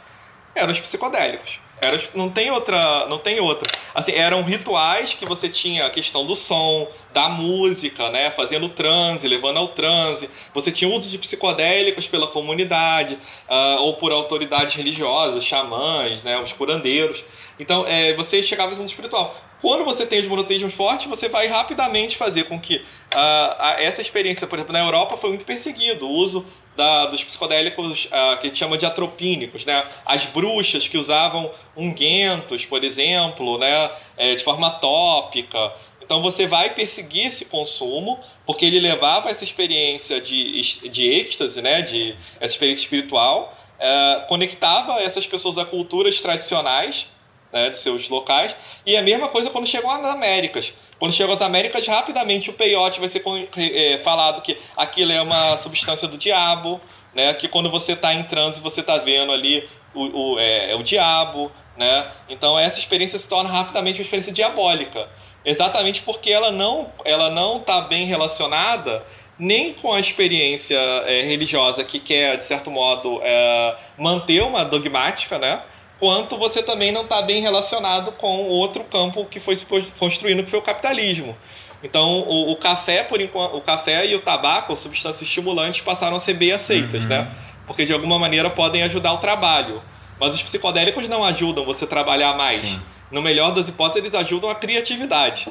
Eram os psicodélicos. Era, não tem outra, não tem outra. Assim, eram rituais que você tinha a questão do som, da música, né, fazendo transe, levando ao transe. Você tinha uso de psicodélicos pela comunidade uh, ou por autoridades religiosas, xamãs, né, os curandeiros. Então, é, você chegava ao mundo espiritual. Quando você tem os monoteísmos fortes, você vai rapidamente fazer com que uh, essa experiência, por exemplo, na Europa foi muito perseguido. O uso da, dos psicodélicos uh, que a gente chama de atropínicos, né? As bruxas que usavam ungüentos, por exemplo, né? É, de forma tópica. Então você vai perseguir esse consumo, porque ele levava essa experiência de, de êxtase, né? De essa experiência espiritual, uh, conectava essas pessoas a culturas tradicionais né, de seus locais. E a mesma coisa quando chegam às Américas. Quando chegam às Américas, rapidamente o peiote vai ser é, falado que aquilo é uma substância do diabo, né? Que quando você está em transe, você está vendo ali o, o, é, é, o diabo, né? Então essa experiência se torna rapidamente uma experiência diabólica. Exatamente porque ela não ela não está bem relacionada nem com a experiência é, religiosa que quer, de certo modo, é, manter uma dogmática, né? quanto você também não está bem relacionado com outro campo que foi se construindo, que foi o capitalismo. Então, o, o, café, por enquanto, o café e o tabaco, substâncias estimulantes, passaram a ser bem aceitas, uhum. né? Porque de alguma maneira podem ajudar o trabalho. Mas os psicodélicos não ajudam você a trabalhar mais. Sim. No melhor das hipóteses, eles ajudam a criatividade.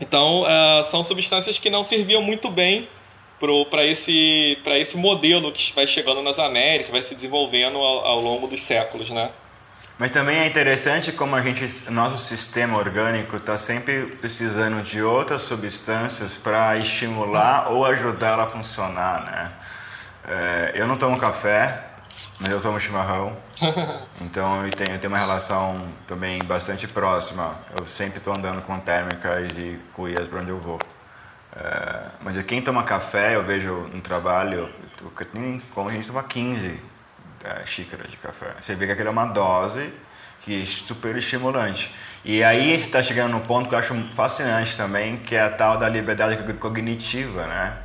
Então, uh, são substâncias que não serviam muito bem para esse, esse modelo que vai chegando nas Américas, vai se desenvolvendo ao, ao longo dos séculos, né? Mas também é interessante como a gente, nosso sistema orgânico está sempre precisando de outras substâncias para estimular ou ajudar ela a funcionar, né? É, eu não tomo café, mas eu tomo chimarrão, então eu tenho, eu tenho uma relação também bastante próxima. Eu sempre estou andando com térmicas e cuias para onde eu vou. É, mas quem toma café, eu vejo no trabalho, como a gente toma 15 é, xícaras de café. Você vê que aquilo é uma dose que é super estimulante. E aí está chegando no ponto que eu acho fascinante também, que é a tal da liberdade cognitiva, né?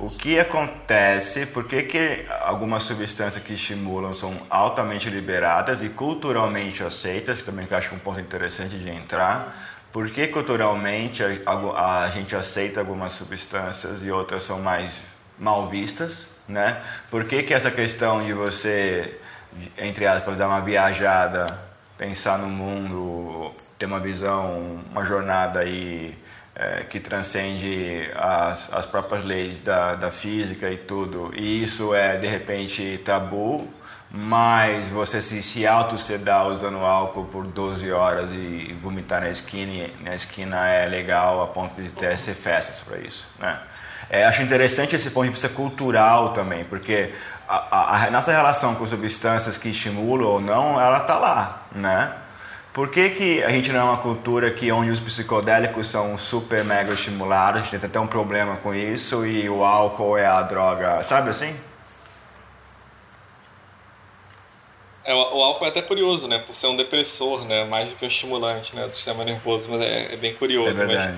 O que acontece, por que, que algumas substâncias que estimulam são altamente liberadas e culturalmente aceitas, também que acho um ponto interessante de entrar, por que culturalmente a, a gente aceita algumas substâncias e outras são mais mal vistas, né? Por que, que essa questão de você, entre aspas, dar uma viajada, pensar no mundo, ter uma visão, uma jornada aí é, que transcende as, as próprias leis da, da física e tudo, e isso é de repente tabu, mas você se, se auto-sedar usando álcool por 12 horas e vomitar na esquina, na esquina é legal a ponto de ter ser festas para isso, né? É, acho interessante esse ponto de vista cultural também, porque a, a, a, nossa relação com substâncias que estimulam ou não, ela está lá, né? Por que, que a gente não é uma cultura que onde os psicodélicos são super mega estimulados, a gente tem até um problema com isso e o álcool é a droga, sabe assim? É, o álcool é até curioso, né? Por ser um depressor, né? Mais do que um estimulante né? do sistema nervoso, mas é, é bem curioso. É. Mas,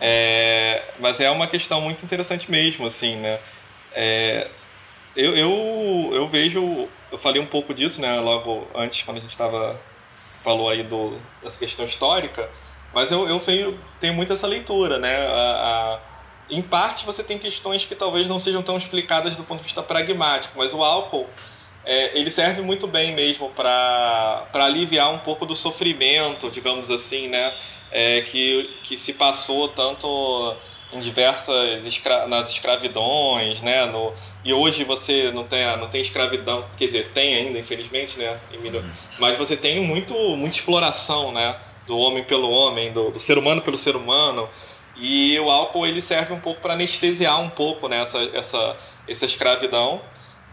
é, mas é uma questão muito interessante mesmo, assim, né? É, eu, eu, eu vejo... Eu falei um pouco disso, né? Logo antes, quando a gente estava falou aí do, dessa questão histórica, mas eu, eu tenho, tenho muito essa leitura, né? A, a, em parte você tem questões que talvez não sejam tão explicadas do ponto de vista pragmático, mas o álcool é, ele serve muito bem mesmo para aliviar um pouco do sofrimento, digamos assim, né? É, que, que se passou tanto em diversas escra nas escravidões, né? No, e hoje você não tem, não tem escravidão, quer dizer, tem ainda, infelizmente, né? Uhum. Mas você tem muito, muita exploração, né? Do homem pelo homem, do, do ser humano pelo ser humano. E o álcool ele serve um pouco para anestesiar um pouco né, essa, essa, essa escravidão.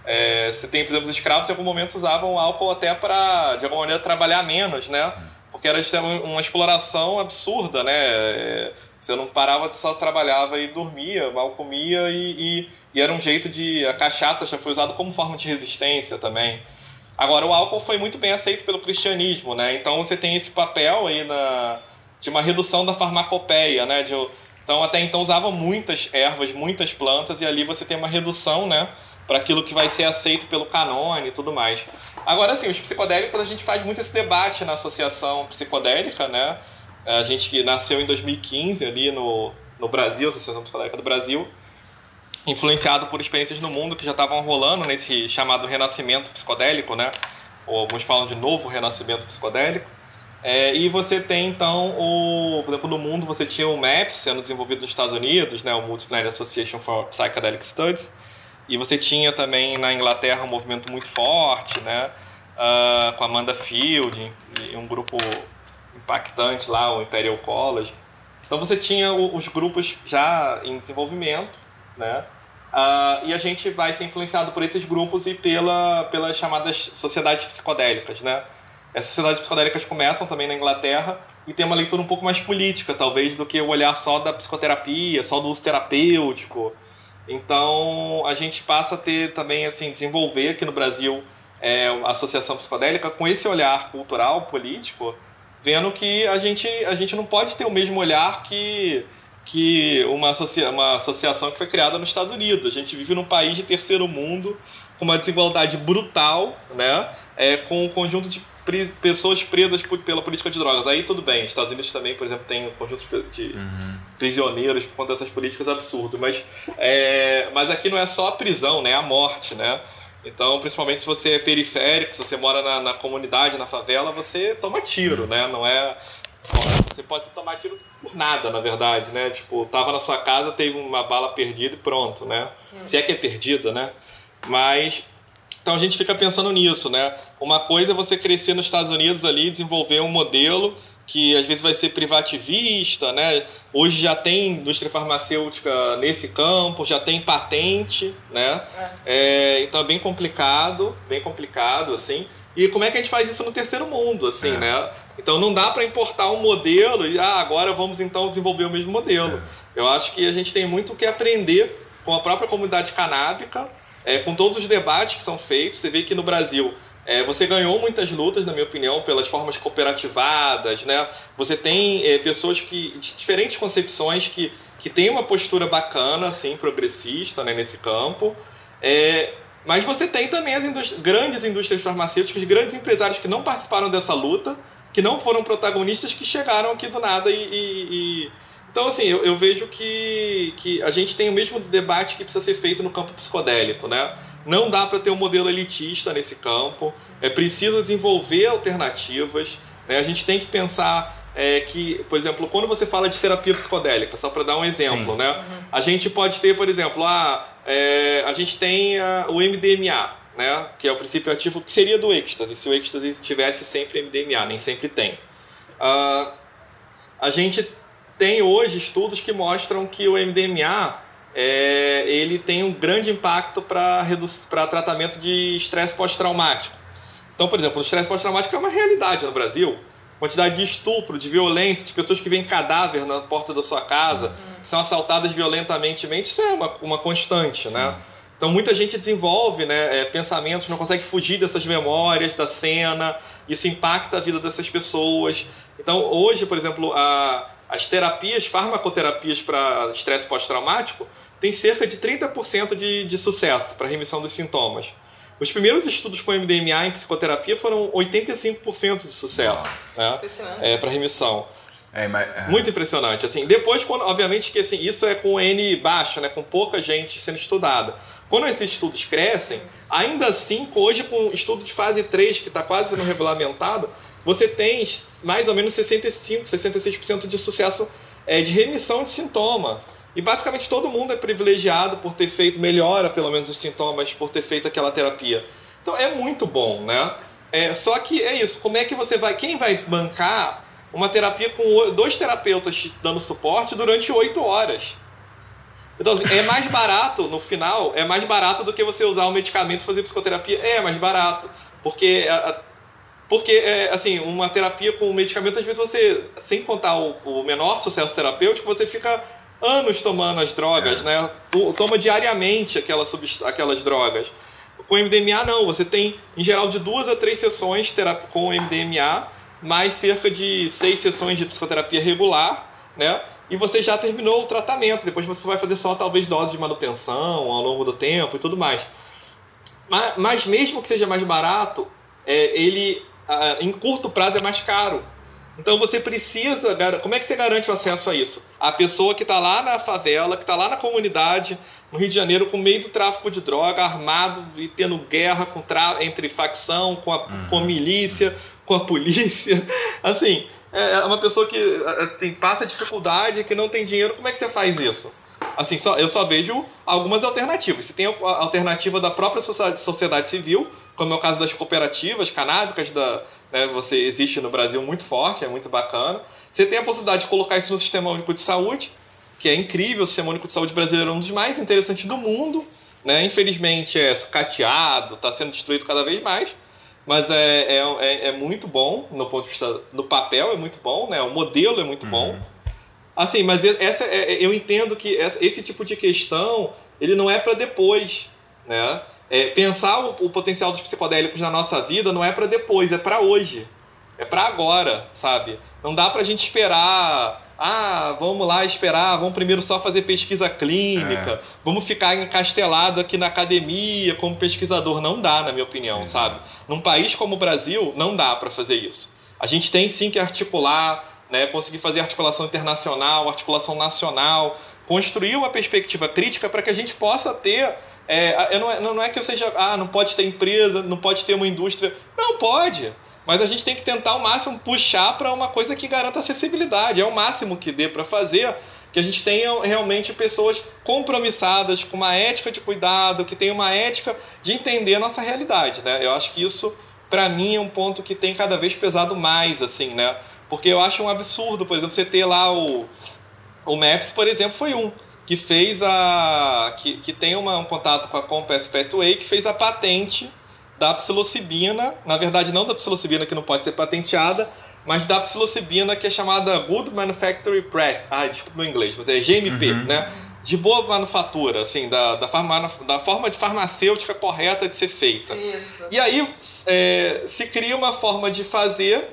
É, você tem, por exemplo, os escravos em algum momento usavam álcool até para, de alguma maneira, trabalhar menos, né? Porque era uma exploração absurda, né? Você não parava, só trabalhava e dormia, mal comia e, e, e era um jeito de... A cachaça já foi usada como forma de resistência também. Agora, o álcool foi muito bem aceito pelo cristianismo, né? Então você tem esse papel aí na de uma redução da farmacopeia, né? De, então até então usava muitas ervas, muitas plantas e ali você tem uma redução, né? Para aquilo que vai ser aceito pelo canone e tudo mais. Agora sim, os psicodélicos a gente faz muito esse debate na associação psicodélica, né? A gente nasceu em 2015 ali no, no Brasil, Associação Psicodélica do Brasil, influenciado por experiências no mundo que já estavam rolando nesse chamado renascimento psicodélico, né? Ou alguns falam de novo renascimento psicodélico. É, e você tem então o, por exemplo, no mundo você tinha o MAPS sendo desenvolvido nos Estados Unidos, né, o Multidisciplinary Association for Psychedelic Studies, e você tinha também na Inglaterra um movimento muito forte, né, uh, com Amanda Field e um grupo impactante lá, o Imperial College. Então você tinha os grupos já em desenvolvimento, né, uh, e a gente vai ser influenciado por esses grupos e pela, pelas chamadas sociedades psicodélicas, né. Essas sociedades psicodélicas começam também na Inglaterra e tem uma leitura um pouco mais política, talvez, do que o olhar só da psicoterapia, só do uso terapêutico. Então, a gente passa a ter também, assim, desenvolver aqui no Brasil é, a associação psicodélica com esse olhar cultural, político, vendo que a gente, a gente não pode ter o mesmo olhar que, que uma, associa, uma associação que foi criada nos Estados Unidos. A gente vive num país de terceiro mundo com uma desigualdade brutal, né? É, com um conjunto de pessoas presas pela política de drogas. Aí tudo bem, Estados Unidos também, por exemplo, tem um conjunto de uhum. prisioneiros por conta dessas políticas absurdas. Mas, é, mas aqui não é só a prisão, né? É a morte, né? Então, principalmente se você é periférico, se você mora na, na comunidade, na favela, você toma tiro, né? Não é. Você pode tomar tiro por nada, na verdade, né? Tipo, tava na sua casa, teve uma bala perdida e pronto, né? Uhum. Se é que é perdida, né? Mas então a gente fica pensando nisso, né? Uma coisa é você crescer nos Estados Unidos ali, desenvolver um modelo que às vezes vai ser privativista, né? Hoje já tem indústria farmacêutica nesse campo, já tem patente, né? É. É, então é bem complicado, bem complicado, assim. E como é que a gente faz isso no terceiro mundo, assim, é. né? Então não dá para importar um modelo e ah, agora vamos então desenvolver o mesmo modelo. É. Eu acho que a gente tem muito o que aprender com a própria comunidade canábica é, com todos os debates que são feitos, você vê que no Brasil é, você ganhou muitas lutas, na minha opinião, pelas formas cooperativadas, né? Você tem é, pessoas que de diferentes concepções que, que têm uma postura bacana, assim, progressista, né, nesse campo. É, mas você tem também as grandes indústrias farmacêuticas, grandes empresários que não participaram dessa luta, que não foram protagonistas, que chegaram aqui do nada e, e, e então, assim, eu, eu, vejo que, que a gente tem o mesmo debate que precisa ser feito no campo psicodélico, né? Não dá para ter um modelo elitista nesse campo, é preciso desenvolver alternativas, né? a gente tem que pensar é, que, por exemplo, quando você fala de terapia psicodélica, só para dar um exemplo, Sim. né? Uhum. A gente pode ter, por exemplo, a, é, a gente tem a, o MDMA, né? Que é o princípio ativo que seria do êxtase, se o êxtase tivesse sempre MDMA, nem sempre tem. Uh, a gente tem hoje estudos que mostram que o MDMA é, ele tem um grande impacto para tratamento de estresse pós-traumático. Então, por exemplo, o estresse pós-traumático é uma realidade no Brasil. Quantidade de estupro, de violência, de pessoas que vêm cadáver na porta da sua casa, uhum. que são assaltadas violentamente, isso é uma, uma constante, né? Sim. né? Então muita gente desenvolve né, é, pensamentos, não consegue fugir dessas memórias, da cena, isso impacta a vida dessas pessoas. Então hoje, por exemplo, a, as terapias, farmacoterapias para estresse pós-traumático, têm cerca de 30% de, de sucesso para remissão dos sintomas. Os primeiros estudos com MDMA em psicoterapia foram 85% de sucesso né? é, para remissão. É, mas, é. Muito impressionante. Assim, depois, quando, obviamente que assim, isso é com N baixo, né, com pouca gente sendo estudada. Quando esses estudos crescem, ainda assim, hoje com estudo de fase 3, que está quase sendo regulamentado, você tem mais ou menos 65, 66% de sucesso é, de remissão de sintoma. E basicamente todo mundo é privilegiado por ter feito, melhora pelo menos os sintomas, por ter feito aquela terapia. Então é muito bom, né? É, só que é isso, como é que você vai. Quem vai bancar uma terapia com dois terapeutas dando suporte durante oito horas? Então, assim, é mais barato, no final, é mais barato do que você usar um medicamento e fazer psicoterapia. É mais barato. Porque, porque é, assim, uma terapia com medicamento, às vezes você, sem contar o, o menor sucesso terapêutico, você fica anos tomando as drogas, é. né? Toma diariamente aquelas, aquelas drogas. Com MDMA, não. Você tem, em geral, de duas a três sessões com MDMA, mais cerca de seis sessões de psicoterapia regular, né? E você já terminou o tratamento. Depois você vai fazer só, talvez, dose de manutenção ao longo do tempo e tudo mais. Mas, mas mesmo que seja mais barato, é, ele, em curto prazo, é mais caro. Então você precisa. Como é que você garante o acesso a isso? A pessoa que está lá na favela, que está lá na comunidade, no Rio de Janeiro, com meio do tráfico de droga, armado e tendo guerra com entre facção, com a, uhum. com a milícia, com a polícia. Assim, é, é uma pessoa que assim, passa dificuldade, que não tem dinheiro. Como é que você faz isso? Assim, só, eu só vejo algumas alternativas. Se tem a alternativa da própria sociedade civil, como é o caso das cooperativas canábicas da, né, você existe no Brasil muito forte, é muito bacana. Você tem a possibilidade de colocar isso no Sistema Único de Saúde, que é incrível, o Sistema Único de Saúde brasileiro é um dos mais interessantes do mundo. Né? Infelizmente é sucateado, está sendo destruído cada vez mais, mas é, é, é, é, muito bom no ponto de vista do papel, é muito bom, né? o modelo é muito uhum. bom. Assim, mas essa, é, é, eu entendo que esse tipo de questão ele não é para depois. Né? É, pensar o, o, potencial dos psicodélicos na nossa vida não é para depois, é para hoje. É para agora, sabe? Não dá pra gente esperar. Ah, vamos lá esperar, vamos primeiro só fazer pesquisa clínica, é. vamos ficar encastelado aqui na academia como pesquisador. Não dá, na minha opinião, sabe? Num país como o Brasil, não dá para fazer isso. A gente tem sim que articular, né, conseguir fazer articulação internacional, articulação nacional, construir uma perspectiva crítica para que a gente possa ter é, não, é, não é que eu seja, ah, não pode ter empresa, não pode ter uma indústria. Não, pode. Mas a gente tem que tentar ao máximo puxar para uma coisa que garanta acessibilidade. É o máximo que dê para fazer que a gente tenha realmente pessoas compromissadas com uma ética de cuidado, que tenham uma ética de entender a nossa realidade, né? Eu acho que isso para mim é um ponto que tem cada vez pesado mais assim, né? Porque eu acho um absurdo, por exemplo, você ter lá o o Maps, por exemplo, foi um que fez a. que, que tem uma, um contato com a Compass Pathway, que fez a patente da psilocibina, na verdade não da psilocibina que não pode ser patenteada, mas da psilocibina que é chamada Good Manufacturing Practice. Ah, desculpa meu inglês, mas é GMP, uhum. né? De boa manufatura, assim, da, da, farma, da forma de farmacêutica correta de ser feita. Isso. E aí é, se cria uma forma de fazer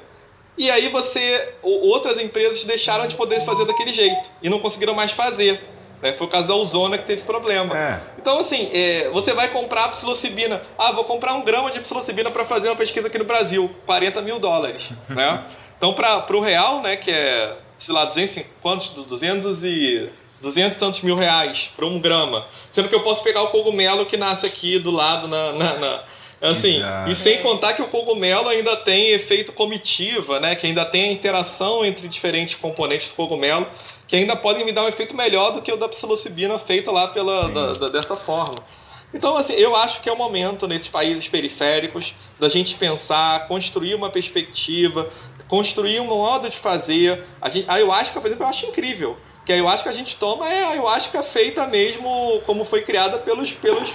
e aí você. Outras empresas deixaram de poder fazer daquele jeito e não conseguiram mais fazer. Né? Foi o caso da Ozona que teve problema. É. Então, assim, é, você vai comprar psilocibina. Ah, vou comprar um grama de psilocibina para fazer uma pesquisa aqui no Brasil. 40 mil dólares. né? Então, para o real, né, que é, sei lá, 200, quantos? 200 e... 200 e tantos mil reais para um grama. Sendo que eu posso pegar o cogumelo que nasce aqui do lado na, na, na Assim, Exato. e sem contar que o cogumelo ainda tem efeito comitiva, né? Que ainda tem a interação entre diferentes componentes do cogumelo que ainda podem me dar um efeito melhor do que o da psilocibina feito lá pela, da, da, dessa forma. Então, assim, eu acho que é o momento nesses países periféricos da gente pensar, construir uma perspectiva, construir um modo de fazer. A, gente, a ayahuasca, por exemplo, eu acho incrível. Que a ayahuasca a gente toma é a ayahuasca feita mesmo como foi criada pelos, pelos,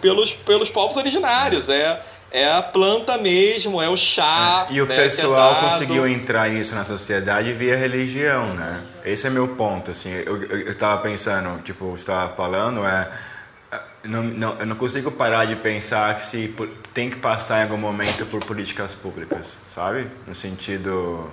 pelos, pelos povos originários. É é a planta mesmo, é o chá. É, e o né, pessoal é conseguiu entrar nisso na sociedade via religião, né? Esse é meu ponto, assim. Eu, eu, eu tava pensando, tipo, você estava falando, é. Não, não, eu não consigo parar de pensar que se tem que passar em algum momento por políticas públicas, sabe? No sentido,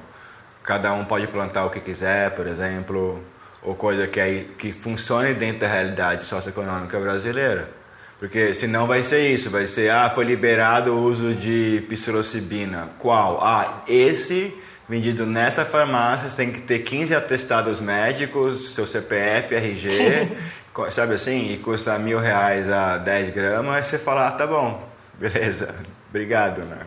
cada um pode plantar o que quiser, por exemplo, ou coisa que, é, que funcione dentro da realidade socioeconômica brasileira Porque senão vai ser isso, vai ser, ah, foi liberado o uso de psilocibina. Qual? Ah, esse vendido nessa farmácia, você tem que ter 15 atestados médicos, seu CPF, RG, sabe assim, e custa mil reais a 10 gramas, aí você fala, ah, tá bom, beleza, obrigado, né?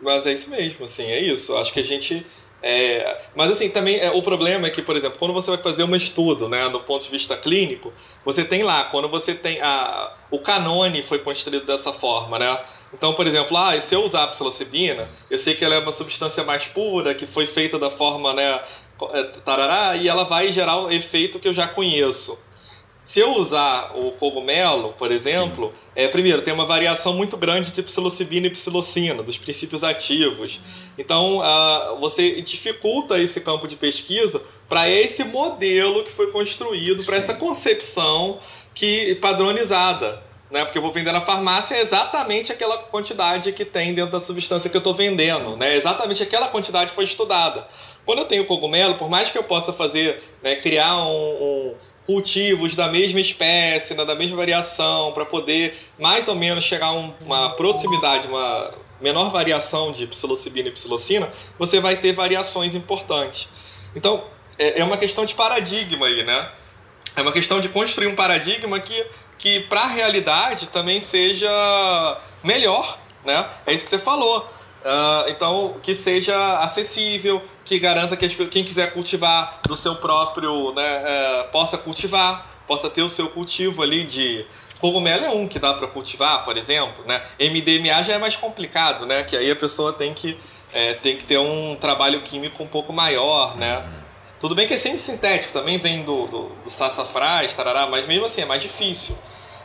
Mas é isso mesmo, assim, é isso. Acho que a gente é, mas assim, também é, o problema é que, por exemplo, quando você vai fazer um estudo, né, do ponto de vista clínico, você tem lá, quando você tem a o canone foi construído dessa forma, né? Então, por exemplo, ah, se eu usar a psilocibina, eu sei que ela é uma substância mais pura, que foi feita da forma, né, é, tarará, e ela vai gerar o efeito que eu já conheço. Se eu usar o cogumelo, por exemplo, é, primeiro, tem uma variação muito grande de psilocibina e psilocina, dos princípios ativos. Então, uh, você dificulta esse campo de pesquisa para esse modelo que foi construído, para essa concepção que padronizada. Né? Porque eu vou vender na farmácia exatamente aquela quantidade que tem dentro da substância que eu estou vendendo. Né? Exatamente aquela quantidade foi estudada. Quando eu tenho cogumelo, por mais que eu possa fazer, né, criar um, um cultivos da mesma espécie, né, da mesma variação, para poder mais ou menos chegar a um, uma proximidade, uma menor variação de psilocibina e psilocina, você vai ter variações importantes. Então, é, é uma questão de paradigma aí, né? É uma questão de construir um paradigma que, que para a realidade também seja melhor, né? É isso que você falou. Uh, então, que seja acessível, que garanta que quem quiser cultivar do seu próprio, né, é, possa cultivar, possa ter o seu cultivo ali de cogumelo é um que dá para cultivar, por exemplo, né? MDMA já é mais complicado, né? Que aí a pessoa tem que é, tem que ter um trabalho químico um pouco maior, né? Tudo bem que é sempre sintético, também vem do, do, do sassafrás, tarará, mas mesmo assim é mais difícil.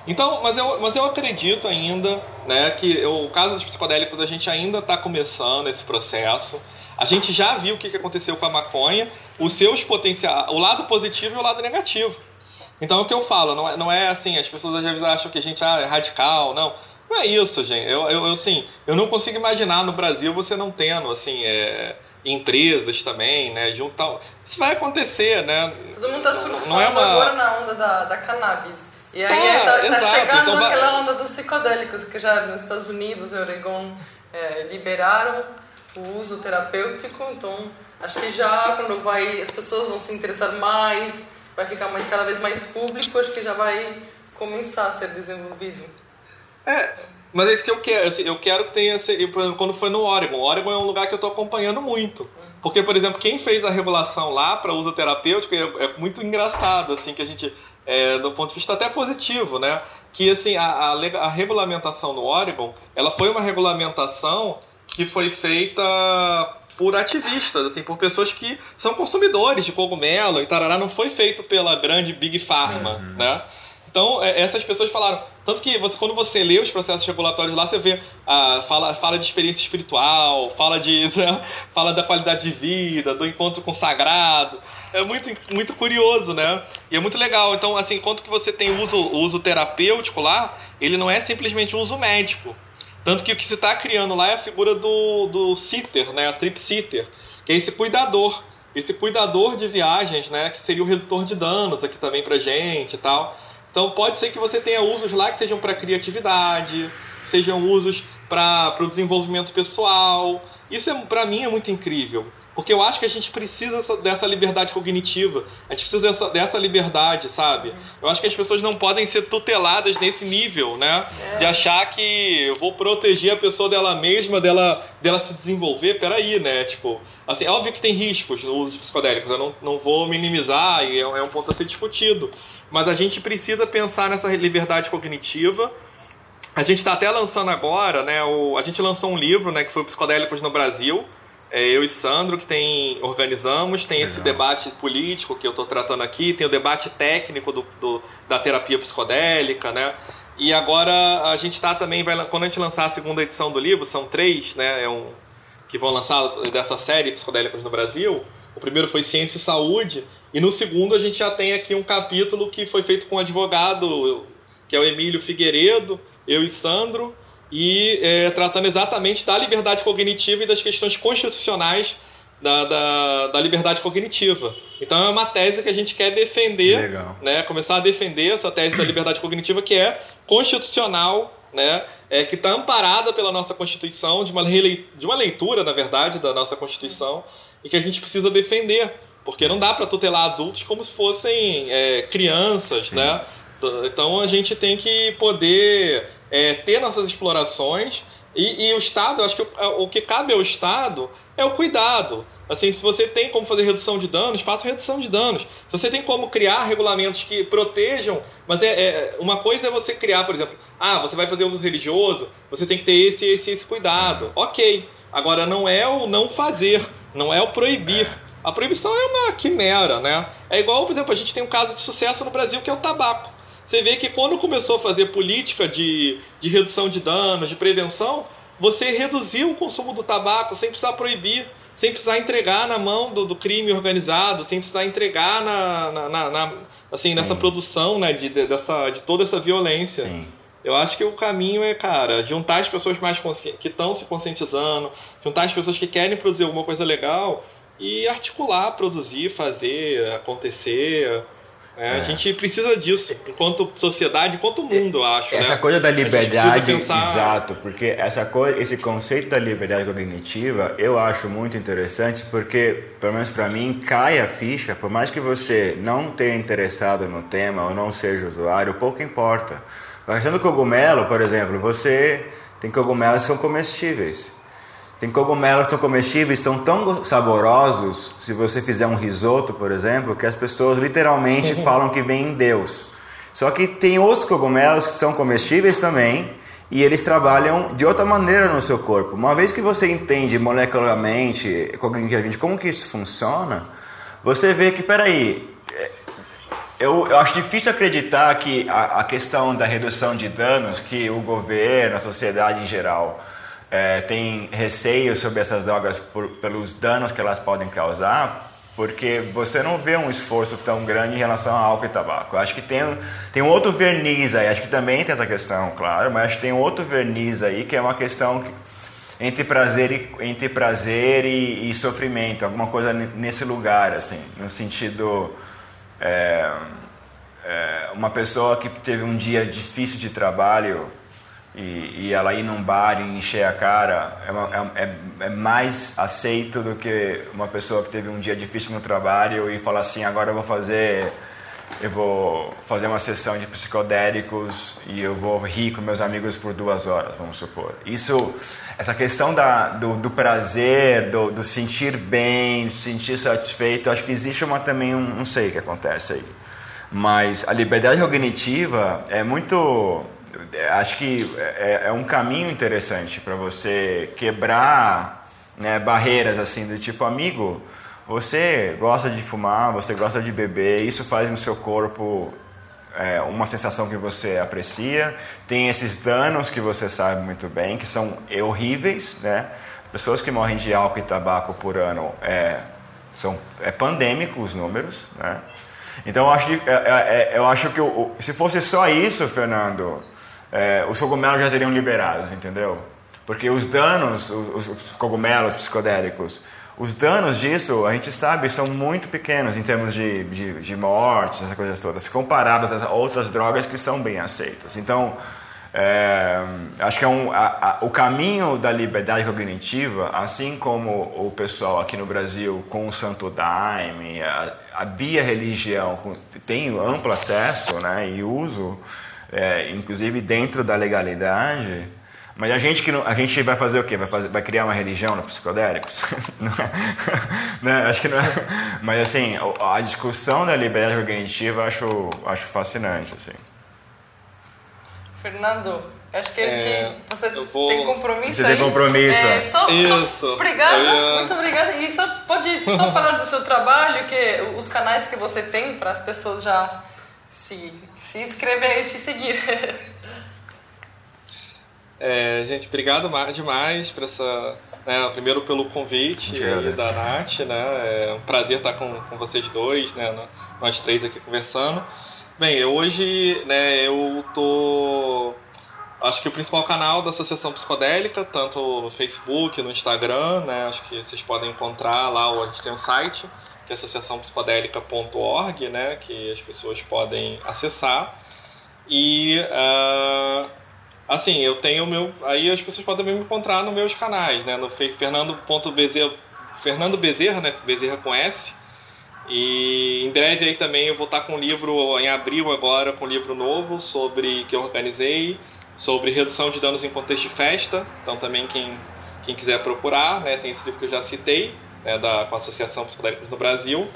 Então, mas eu, mas eu acredito ainda, né, que o caso dos psicodélicos a gente ainda está começando esse processo. A gente já viu o que aconteceu com a maconha, os seus potenciais, o lado positivo e o lado negativo. Então, é o que eu falo, não é, não é assim, as pessoas às vezes acham que a gente ah, é radical, não. Não é isso, gente. Eu, eu, eu, assim, eu não consigo imaginar no Brasil você não tendo, assim, é, empresas também, né, junto tal. Isso vai acontecer, né? Todo mundo tá surfando não é uma... agora na onda da, da cannabis. E aí tá, tá, tá chegando então, aquela onda dos psicodélicos, que já nos Estados Unidos, Oregon, é, liberaram uso terapêutico, então acho que já quando vai as pessoas vão se interessar mais, vai ficar mais, cada vez mais público, acho que já vai começar a ser desenvolvido. É, mas é isso que eu quero. Assim, eu quero que tenha. Quando foi no Oregon. Oregon é um lugar que eu estou acompanhando muito. Porque, por exemplo, quem fez a regulação lá para uso terapêutico é, é, muito engraçado, assim, que a gente. É, do ponto de vista até positivo, né? Que assim, a, a, a regulamentação no Oregon, ela foi uma regulamentação que foi feita por ativistas, assim, por pessoas que são consumidores de cogumelo e tarará, não foi feito pela grande Big Pharma, Sim. né? Então, é, essas pessoas falaram. Tanto que você, quando você lê os processos regulatórios lá, você vê, ah, fala, fala de experiência espiritual, fala, de, né, fala da qualidade de vida, do encontro com o sagrado. É muito, muito curioso, né? E é muito legal. Então, assim, enquanto que você tem o uso, o uso terapêutico lá, ele não é simplesmente um uso médico. Tanto que o que se está criando lá é a figura do, do sitter, né? A trip sitter, que é esse cuidador. Esse cuidador de viagens, né? Que seria o redutor de danos aqui também pra gente e tal. Então pode ser que você tenha usos lá que sejam para criatividade, sejam usos para o desenvolvimento pessoal. Isso é, para mim é muito incrível. Porque eu acho que a gente precisa dessa liberdade cognitiva. A gente precisa dessa, dessa liberdade, sabe? Eu acho que as pessoas não podem ser tuteladas nesse nível, né? De achar que eu vou proteger a pessoa dela mesma, dela, dela se desenvolver. Peraí, né? Tipo, assim, é óbvio que tem riscos no uso de psicodélicos. Eu não, não vou minimizar e é, é um ponto a ser discutido. Mas a gente precisa pensar nessa liberdade cognitiva. A gente está até lançando agora, né? O, a gente lançou um livro, né? Que foi Psicodélicos no Brasil é eu e Sandro que tem organizamos, tem Legal. esse debate político que eu estou tratando aqui, tem o debate técnico do, do, da terapia psicodélica, né? E agora a gente está também, vai, quando a gente lançar a segunda edição do livro, são três, né? É um, que vão lançar dessa série Psicodélicas no Brasil. O primeiro foi Ciência e Saúde, e no segundo a gente já tem aqui um capítulo que foi feito com um advogado, que é o Emílio Figueiredo, eu e Sandro, e é, tratando exatamente da liberdade cognitiva e das questões constitucionais da, da, da, liberdade cognitiva. Então é uma tese que a gente quer defender, Legal. né? Começar a defender essa tese da liberdade cognitiva que é constitucional, né? É, que está amparada pela nossa Constituição, de uma, de uma leitura, na verdade, da nossa Constituição, e que a gente precisa defender, porque não dá para tutelar adultos como se fossem é, crianças, Sim. né? Então a gente tem que poder é, ter nossas explorações e, e o Estado, acho que o, o que cabe ao Estado é o cuidado. Assim, se você tem como fazer redução de danos, faça redução de danos. Se você tem como criar regulamentos que protejam, mas é, é, uma coisa é você criar, por exemplo, ah, você vai fazer uso religioso, você tem que ter esse, esse, esse cuidado. Ok. Agora não é o não fazer, não é o proibir. A proibição é uma quimera, né? É igual, por exemplo, a gente tem um caso de sucesso no Brasil que é o tabaco. Você vê que quando começou a fazer política de, de redução de danos, de prevenção, você reduziu o consumo do tabaco sem precisar proibir, sem precisar entregar na mão do, do crime organizado, sem precisar entregar na, na, na, na assim, nessa produção né, de, de, dessa, de toda essa violência. Sim. Eu acho que o caminho é, cara, juntar as pessoas mais que estão se conscientizando, juntar as pessoas que querem produzir alguma coisa legal e articular, produzir, fazer, acontecer. É, é. A gente precisa disso, enquanto sociedade, enquanto mundo, eu acho. Essa né? coisa da liberdade, pensar... exato, porque essa coisa, esse conceito da liberdade cognitiva eu acho muito interessante, porque, pelo menos para mim, cai a ficha, por mais que você não tenha interessado no tema ou não seja usuário, pouco importa. A questão do cogumelo, por exemplo, você tem cogumelos que são comestíveis. Tem cogumelos que são comestíveis, são tão saborosos, se você fizer um risoto, por exemplo, que as pessoas literalmente falam que vem em Deus. Só que tem outros cogumelos que são comestíveis também, e eles trabalham de outra maneira no seu corpo. Uma vez que você entende molecularmente, cognitivamente, como que isso funciona, você vê que, peraí, eu, eu acho difícil acreditar que a, a questão da redução de danos, que o governo, a sociedade em geral, é, tem receio sobre essas drogas por, pelos danos que elas podem causar, porque você não vê um esforço tão grande em relação ao álcool e tabaco. Eu acho que tem, tem um outro verniz aí, acho que também tem essa questão, claro, mas acho que tem outro verniz aí que é uma questão entre prazer e, entre prazer e, e sofrimento, alguma coisa nesse lugar, assim, no sentido. É, é, uma pessoa que teve um dia difícil de trabalho e, e, ela ir num bar e encher a cara é, uma, é, é, é, mais aceito do que uma pessoa que teve um dia difícil no trabalho e falar assim agora eu vou fazer eu vou fazer uma sessão de psicodélicos e eu vou rir com meus amigos por duas horas vamos supor. Isso essa questão da, do, do prazer do, do, sentir bem sentir satisfeito acho que existe uma também um não sei o que acontece aí. Mas a liberdade cognitiva é muito acho que é, é um caminho interessante para você quebrar né, barreiras assim do tipo amigo você gosta de fumar você gosta de beber isso faz no seu corpo é, uma sensação que você aprecia. Tem esses danos que você sabe muito bem que são horríveis né? Pessoas que morrem de álcool e tabaco por ano é são é pandêmico os números né? Então eu acho que, é, é, é eu acho que se fosse só isso Fernando é, os cogumelos já teriam liberados, entendeu? Porque os danos, os, os cogumelos psicodélicos, os danos disso, a gente sabe, são muito pequenos em termos de, de, de mortes, essas coisas todas, comparadas às outras drogas que são bem aceitas. Então, é, acho que é um, a, a, o caminho da liberdade cognitiva, assim como o pessoal aqui no Brasil com o Santo Daime, a, a via religião tem amplo acesso né, e uso, é, inclusive dentro da legalidade. Mas a gente que não, a gente vai fazer o quê? Vai, fazer, vai criar uma religião no psicodélicos? não é, né? Acho que não é. Mas assim, a discussão da liberdade cognitiva eu acho, acho fascinante. Assim. Fernando, acho que é, você vou... tem compromisso Você tem compromisso. É, só, Isso. Só, obrigada, ia... muito obrigada. E só pode só falar do seu trabalho, que os canais que você tem para as pessoas já se, se inscrever e te seguir. É, gente, obrigado demais por essa. Né, primeiro pelo convite da Nath, né? É um prazer estar com, com vocês dois, né? Nós três aqui conversando. Bem, hoje, né, eu tô acho que o principal canal da Associação Psicodélica, tanto no Facebook, no Instagram, né? Acho que vocês podem encontrar lá, a gente tem um site, que é associaçãopsicodélica.org, né? Que as pessoas podem acessar. E uh, assim, eu tenho meu. Aí as pessoas podem me encontrar nos meus canais, né? No Fernando.bezerra, Fernando Bezerra, né? Bezerra com S. E em breve aí também eu vou estar com um livro em abril agora, com um livro novo sobre que eu organizei sobre redução de danos em contexto de festa. Então também quem, quem quiser procurar, né, tem esse livro que eu já citei, né, da, com a Associação Psicodélicos no Brasil.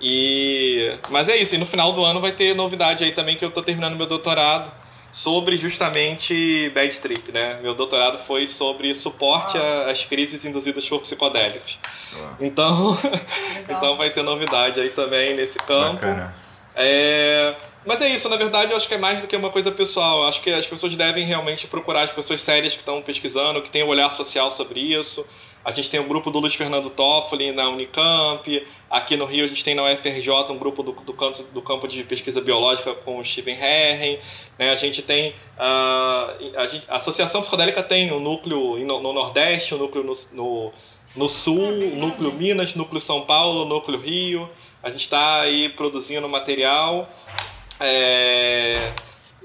E mas é isso, e no final do ano vai ter novidade aí também que eu estou terminando meu doutorado sobre justamente bad trip, né? Meu doutorado foi sobre suporte ah. às crises induzidas por psicodélicos. Ah. Então, então vai ter novidade aí também nesse campo. Bacana. É, mas é isso, na verdade, eu acho que é mais do que uma coisa pessoal. Eu acho que as pessoas devem realmente procurar as pessoas sérias que estão pesquisando, que têm um olhar social sobre isso. A gente tem o um grupo do Luiz Fernando Toffoli na Unicamp. Aqui no Rio a gente tem na UFRJ um grupo do, do, canto, do campo de pesquisa biológica com o Steven Herren. Né? A gente tem. Uh, a, gente, a, Associação Psicodélica tem um núcleo no, no Nordeste, um núcleo no, no, no Sul, um núcleo Minas, núcleo São Paulo, núcleo Rio. A gente está aí produzindo material. É...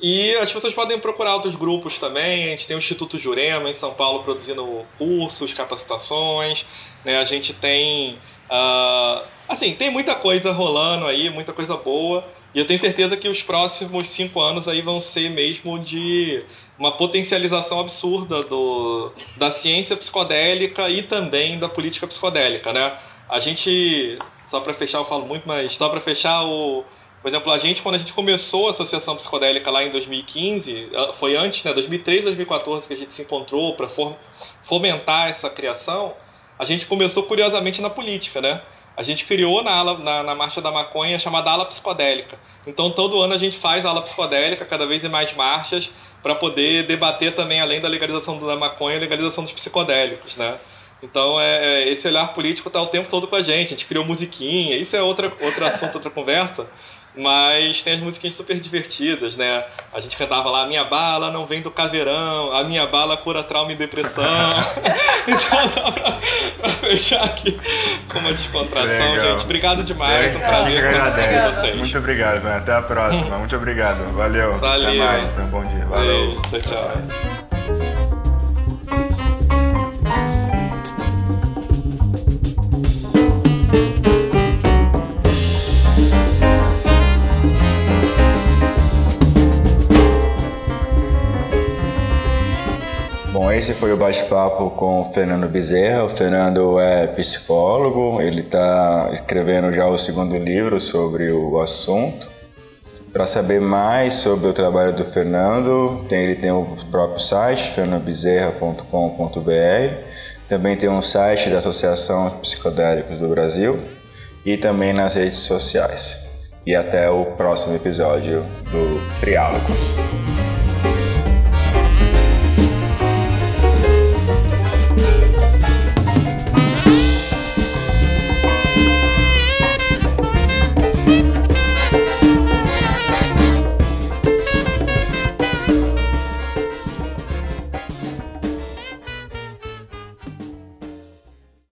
E as pessoas podem procurar outros grupos também. A gente tem o Instituto Jurema em São Paulo produzindo cursos, capacitações. Né? A gente tem. Uh... assim, tem muita coisa rolando aí, muita coisa boa. E eu tenho certeza que os próximos cinco anos aí vão ser mesmo de uma potencialização absurda do, da ciência psicodélica e também da política psicodélica, né? A gente, só para fechar, eu falo muito, mas só para fechar o por exemplo, a gente, quando a gente começou a Associação Psicodélica lá em 2015, ah, foi antes, né, 2013, 2014, que a gente se encontrou para fomentar essa criação, a gente começou curiosamente na política, né? A gente criou na, ala, na, na Marcha da Maconha chamada Ala Psicodélica. Então, todo ano a gente faz a Ala Psicodélica, cada vez em mais marchas, para poder debater também, além da legalização da maconha, a legalização dos psicodélicos, né? Então, é, é esse olhar político está o tempo todo com a gente. A gente criou musiquinha, isso é outra, outro assunto, outra conversa. Mas tem as músicas super divertidas, né? A gente cantava lá, a minha bala não vem do caveirão, a minha bala cura trauma e depressão. então, só pra, pra, fechar aqui com uma descontração, Legal. gente. Obrigado demais, um prazer conversar com vocês. Muito obrigado, até a próxima. Muito obrigado. Valeu. Valeu. Até mais, então, bom dia. Valeu. Tchau, tchau. Esse foi o bate-papo com o Fernando Bezerra. O Fernando é psicólogo, ele está escrevendo já o segundo livro sobre o assunto. Para saber mais sobre o trabalho do Fernando, tem, ele tem o próprio site, fernandobezerra.com.br. Também tem um site da Associação Psicodélicos do Brasil e também nas redes sociais. E até o próximo episódio do Triálogos.